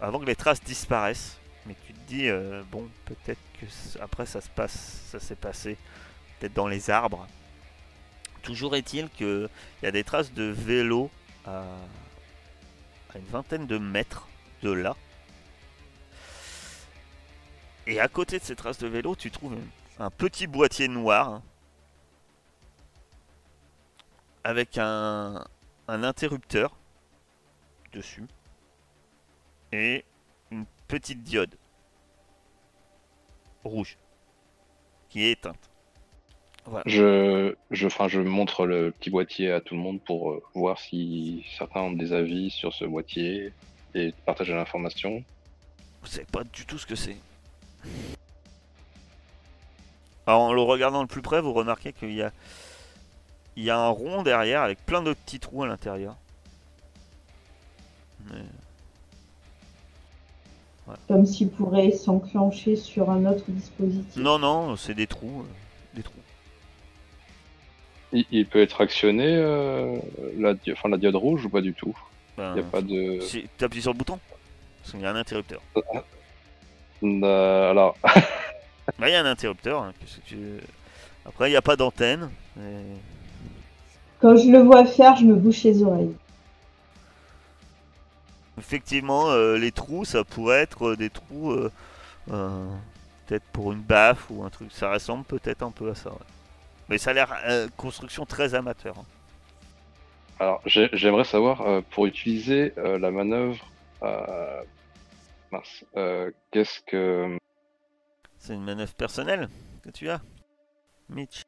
avant que les traces disparaissent. Mais tu te dis, euh, bon, peut-être après ça se passe, ça s'est passé peut-être dans les arbres. Toujours est-il qu'il y a des traces de vélo à, une vingtaine de mètres de là. Et à côté de ces traces de vélo, tu trouves un, petit boîtier noir hein, avec un interrupteur dessus et une petite diode rouge qui est éteinte. Voilà. Je, je, enfin, je montre le petit boîtier à tout le monde pour euh, voir si certains ont des avis sur ce boîtier et partager l'information. Vous savez pas du tout ce que c'est. Alors, en le regardant de plus près, vous remarquez qu'il y a, il y a un rond derrière avec plein de petits trous à l'intérieur. Mais- Comme s'il pourrait s'enclencher sur un autre dispositif. Non, non, c'est des trous. euh, Des trous. Il, il peut être actionné, euh, la, di- enfin, la diode rouge ou pas du tout? Ben, Il n'y a pas de. si tu appuies sur le bouton, parce qu'il y a un interrupteur. Euh, alors, Bah, il y a un interrupteur. hein, qu'est-ce que tu- Après, il n'y a pas d'antenne. mais- Quand je le vois faire, je me bouche les oreilles. Effectivement, euh, les trous, ça pourrait être euh, des trous, euh, peut-être pour une baffe ou un truc. Ça ressemble peut-être un peu à ça. ouais. Mais ça a l'air euh, construction très amateur. hein. alors j'ai- j'aimerais savoir, euh, pour utiliser euh, la manœuvre, mince, euh, qu'est-ce que. C'est une manœuvre personnelle que tu as, Mitch.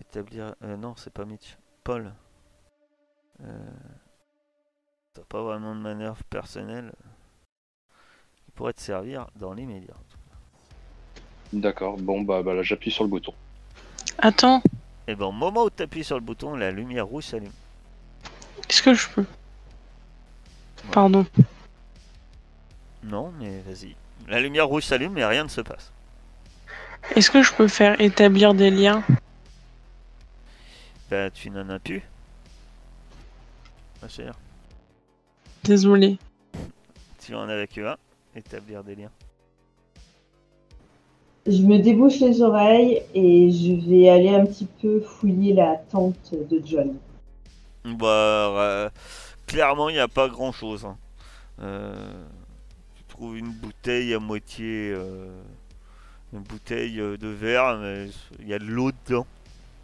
Établir. euh, non, c'est pas Mitch. Paul. T'as pas vraiment de manœuvre personnelle qui pourrait te servir dans l'immédiat. D'accord, bon, bah, bah là, j'appuie sur le bouton. Attends, Et ben, au moment où tu appuies sur le bouton, la lumière rouge s'allume. est-ce que je peux Pardon. Non, mais vas-y. La lumière rouge s'allume, mais rien ne se passe. Est-ce que je peux faire établir des liens Bah, tu n'en as plus. Ma chère. Désolé. Tu en as avec un. Établir des liens. Je me débouche les oreilles et je vais aller un petit peu fouiller la tente de John. Bah, euh, clairement, il n'y a pas grand chose. tu trouves une bouteille à moitié. euh, une bouteille euh, de verre, mais il y a de l'eau dedans.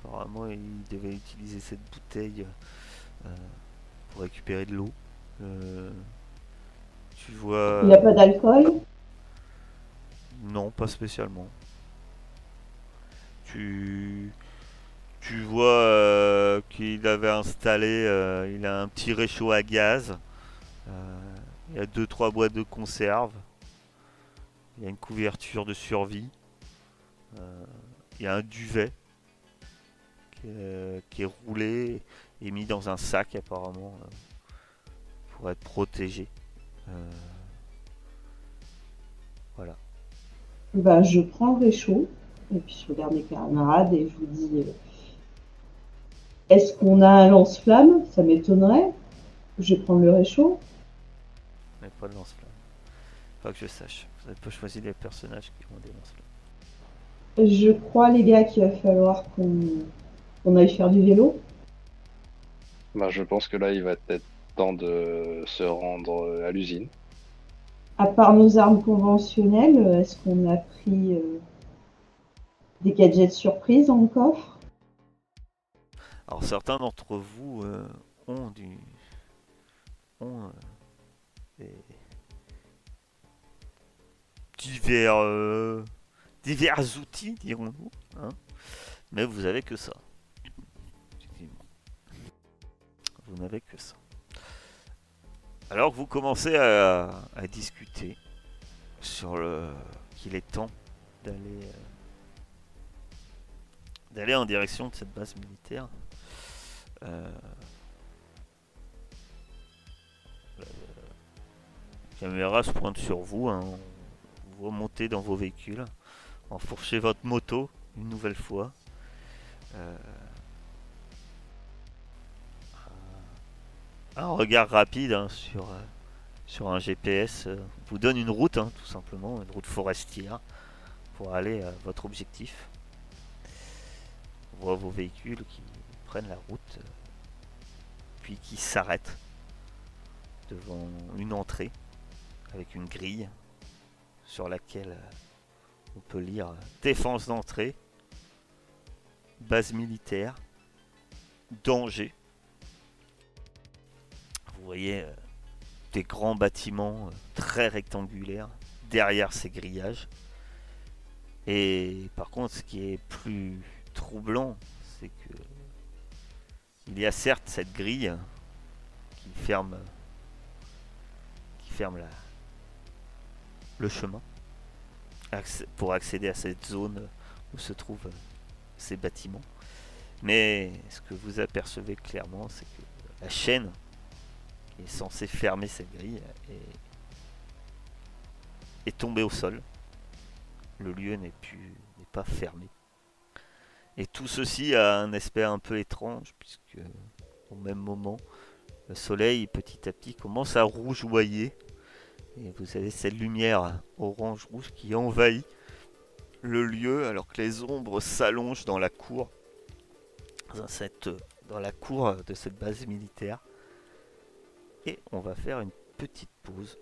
Apparemment, il devait utiliser cette bouteille euh, pour récupérer de l'eau. Euh, tu vois. Il n'y a pas d'alcool? Non, pas spécialement. Tu, tu vois euh, qu'il avait installé, euh, il a un petit réchaud à gaz. Euh, il y a deux trois boîtes de conserve. Il y a une couverture de survie. Il y a un duvet qui est, qui est roulé et mis dans un sac apparemment pour être protégé. Euh, voilà. Bah, je prends le réchaud et puis je regarde mes camarades et je vous dis euh, est-ce qu'on a un lance-flamme? Ça m'étonnerait. Je vais prendre le réchaud. Mais pas de lance-flamme. Pas que je sache. Vous n'avez pas choisi les personnages qui ont des lance-flammes. Je crois, les gars, qu'il va falloir qu'on qu'on aille faire du vélo. Bah, je pense que là, il va être temps de se rendre euh, à l'usine. À part nos armes conventionnelles, euh, est-ce qu'on a pris euh, des gadgets surprises dans le coffre? Alors certains d'entre vous euh, ont du ont euh, des divers euh, divers outils dirons-nous hein. mais vous avez que ça effectivement vous n'avez que ça. Alors que vous commencez à, discuter sur le qu'il est temps d'aller euh, d'aller en direction de cette base militaire. Euh, la caméra se pointe sur vous, hein. vous remontez dans vos véhicules, enfourchez votre moto une nouvelle fois. Euh, un regard rapide hein, sur, euh, sur un GPS euh, vous donne une route, hein, tout simplement, une route forestière pour aller à votre objectif. On voit vos véhicules qui prennent la route, euh, puis qui s'arrêtent devant une entrée avec une grille sur laquelle on peut lire défense d'entrée, base militaire, danger. Vous voyez euh, des grands bâtiments euh, très rectangulaires derrière ces grillages. Et par contre, ce qui est plus troublant, c'est que il y a certes cette grille qui ferme, qui ferme la, le chemin pour accéder à cette zone où se trouvent euh, ces bâtiments. Mais ce que vous apercevez clairement, c'est que la chaîne est censée fermer cette grille est, est tombée au sol. Le lieu n'est plus n'est pas fermé. Et tout ceci a un aspect un peu étrange puisque au même moment le soleil petit à petit commence à rougeoyer et vous avez cette lumière orange-rouge qui envahit le lieu alors que les ombres s'allongent dans la cour dans, cette, dans la cour de cette base militaire et on va faire une petite pause